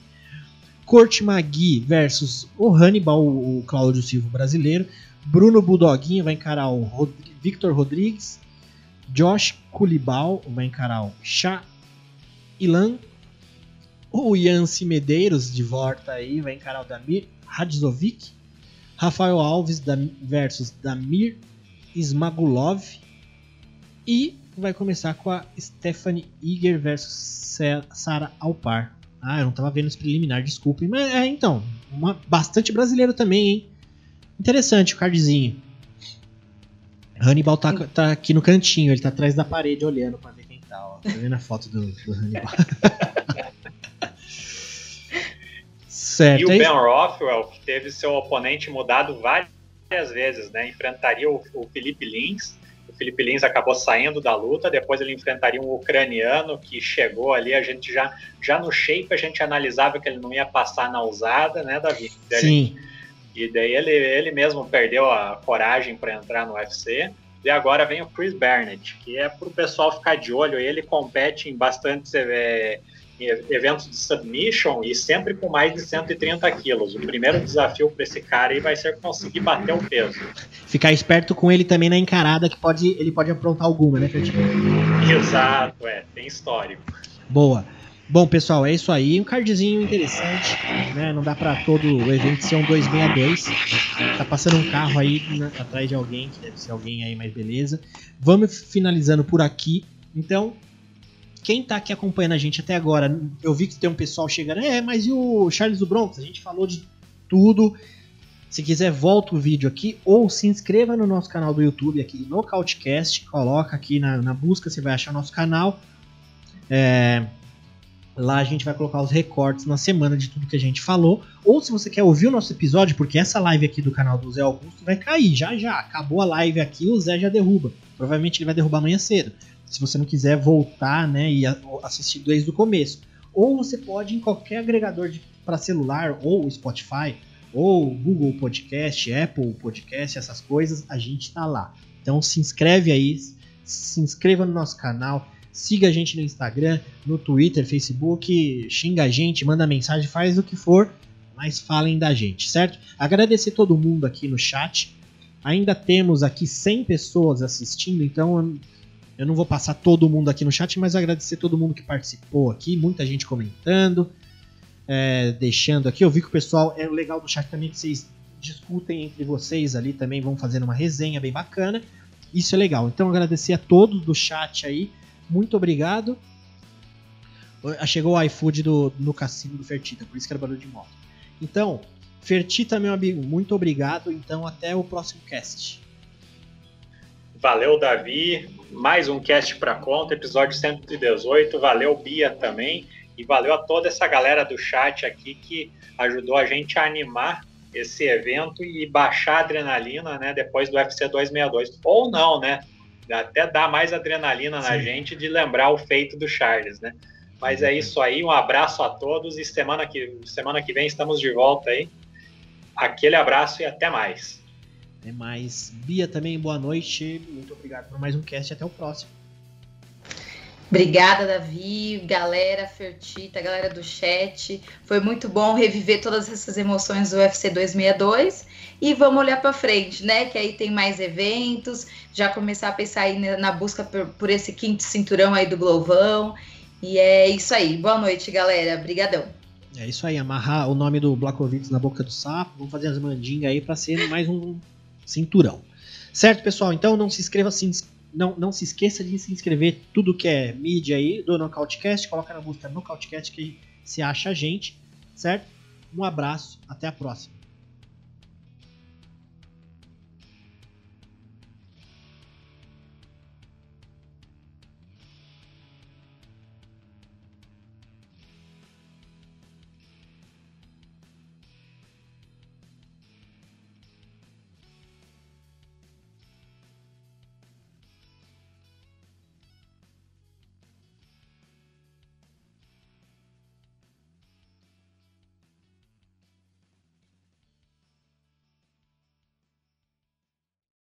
Corte Magui versus o Hannibal, o Cláudio Silva brasileiro. Bruno Budoguinha vai encarar o Rod Victor Rodrigues. Josh Kulibal vai encarar o Shah Ilan. O Yancy Medeiros de volta aí vai encarar o Damir Hadzovic. Rafael Alves da, versus Damir Ismagulov. E vai começar com a Stephanie Iger versus Sara Alpar. Ah, eu não tava vendo esse preliminar, desculpem. Mas é, então, uma, bastante brasileiro também, hein? Interessante o cardzinho. Hannibal tá, tá aqui no cantinho, ele tá atrás da parede olhando pra ver quem tá, ó. Tá vendo a foto do, do Hannibal? [LAUGHS] certo. E o é Ben Rothwell, que teve seu oponente mudado várias vezes, né? Enfrentaria o, o Felipe Lins. O Felipe Lins acabou saindo da luta, depois ele enfrentaria um ucraniano que chegou ali, a gente já, já no shape a gente analisava que ele não ia passar na usada, né, Davi? Sim. E daí ele, ele mesmo perdeu a coragem para entrar no UFC. E agora vem o Chris Barnett, que é para o pessoal ficar de olho. Ele compete em bastantes é, eventos de submission e sempre com mais de 130 quilos. O primeiro desafio para esse cara aí vai ser conseguir bater o peso. Ficar esperto com ele também na encarada, que pode, ele pode aprontar alguma, né? Exato, é, tem histórico. Boa. Bom, pessoal, é isso aí. Um cardzinho interessante, né? Não dá para todo o evento ser um 262. Tá passando um carro aí né, atrás de alguém, que deve ser alguém aí mais beleza. Vamos finalizando por aqui. Então, quem tá aqui acompanhando a gente até agora, eu vi que tem um pessoal chegando. É, mas e o Charles do Bronx? A gente falou de tudo. Se quiser, volta o vídeo aqui ou se inscreva no nosso canal do YouTube aqui no Couchcast. Coloca aqui na, na busca, você vai achar nosso canal. É, Lá a gente vai colocar os recortes na semana de tudo que a gente falou. Ou se você quer ouvir o nosso episódio, porque essa live aqui do canal do Zé Augusto vai cair já já. Acabou a live aqui, o Zé já derruba. Provavelmente ele vai derrubar amanhã cedo. Se você não quiser voltar né, e assistir desde o começo. Ou você pode em qualquer agregador para celular, ou Spotify, ou Google Podcast, Apple Podcast, essas coisas, a gente está lá. Então se inscreve aí, se inscreva no nosso canal, Siga a gente no Instagram, no Twitter, Facebook, xinga a gente, manda mensagem, faz o que for, mas falem da gente, certo? Agradecer todo mundo aqui no chat. Ainda temos aqui 100 pessoas assistindo, então eu não vou passar todo mundo aqui no chat, mas agradecer todo mundo que participou aqui, muita gente comentando, é, deixando aqui. Eu vi que o pessoal é legal do chat também que vocês discutem entre vocês ali também, vão fazendo uma resenha bem bacana. Isso é legal. Então agradecer a todos do chat aí muito obrigado. Ah, chegou o iFood do, no cassino do Fertita, por isso que era barulho de moto. Então, Fertita, meu amigo, muito obrigado. Então, até o próximo cast. Valeu, Davi. Mais um cast para conta, episódio 118. Valeu, Bia, também. E valeu a toda essa galera do chat aqui que ajudou a gente a animar esse evento e baixar a adrenalina, né, depois do UFC 262. Ou não, né? Até dá mais adrenalina na Sim. gente de lembrar o feito do Charles, né? Mas é isso aí, um abraço a todos e semana que, semana que vem estamos de volta aí. Aquele abraço e até mais. Até mais. Bia também, boa noite. Muito obrigado por mais um cast e até o próximo. Obrigada, Davi, galera Fertita, galera do chat. Foi muito bom reviver todas essas emoções do UFC 262 e vamos olhar para frente, né? Que aí tem mais eventos, já começar a pensar aí na busca por, por esse quinto cinturão aí do Glovão. E é isso aí. Boa noite, galera. Obrigadão. É isso aí, amarrar o nome do Blackovitz na boca do sapo. Vamos fazer as mandingas aí para ser mais um cinturão. Certo, pessoal? Então não se inscreva, se não, não se esqueça de se inscrever tudo que é mídia aí do Nocautecast. Coloca na busca Nocautecast que se acha a gente, certo? Um abraço, até a próxima.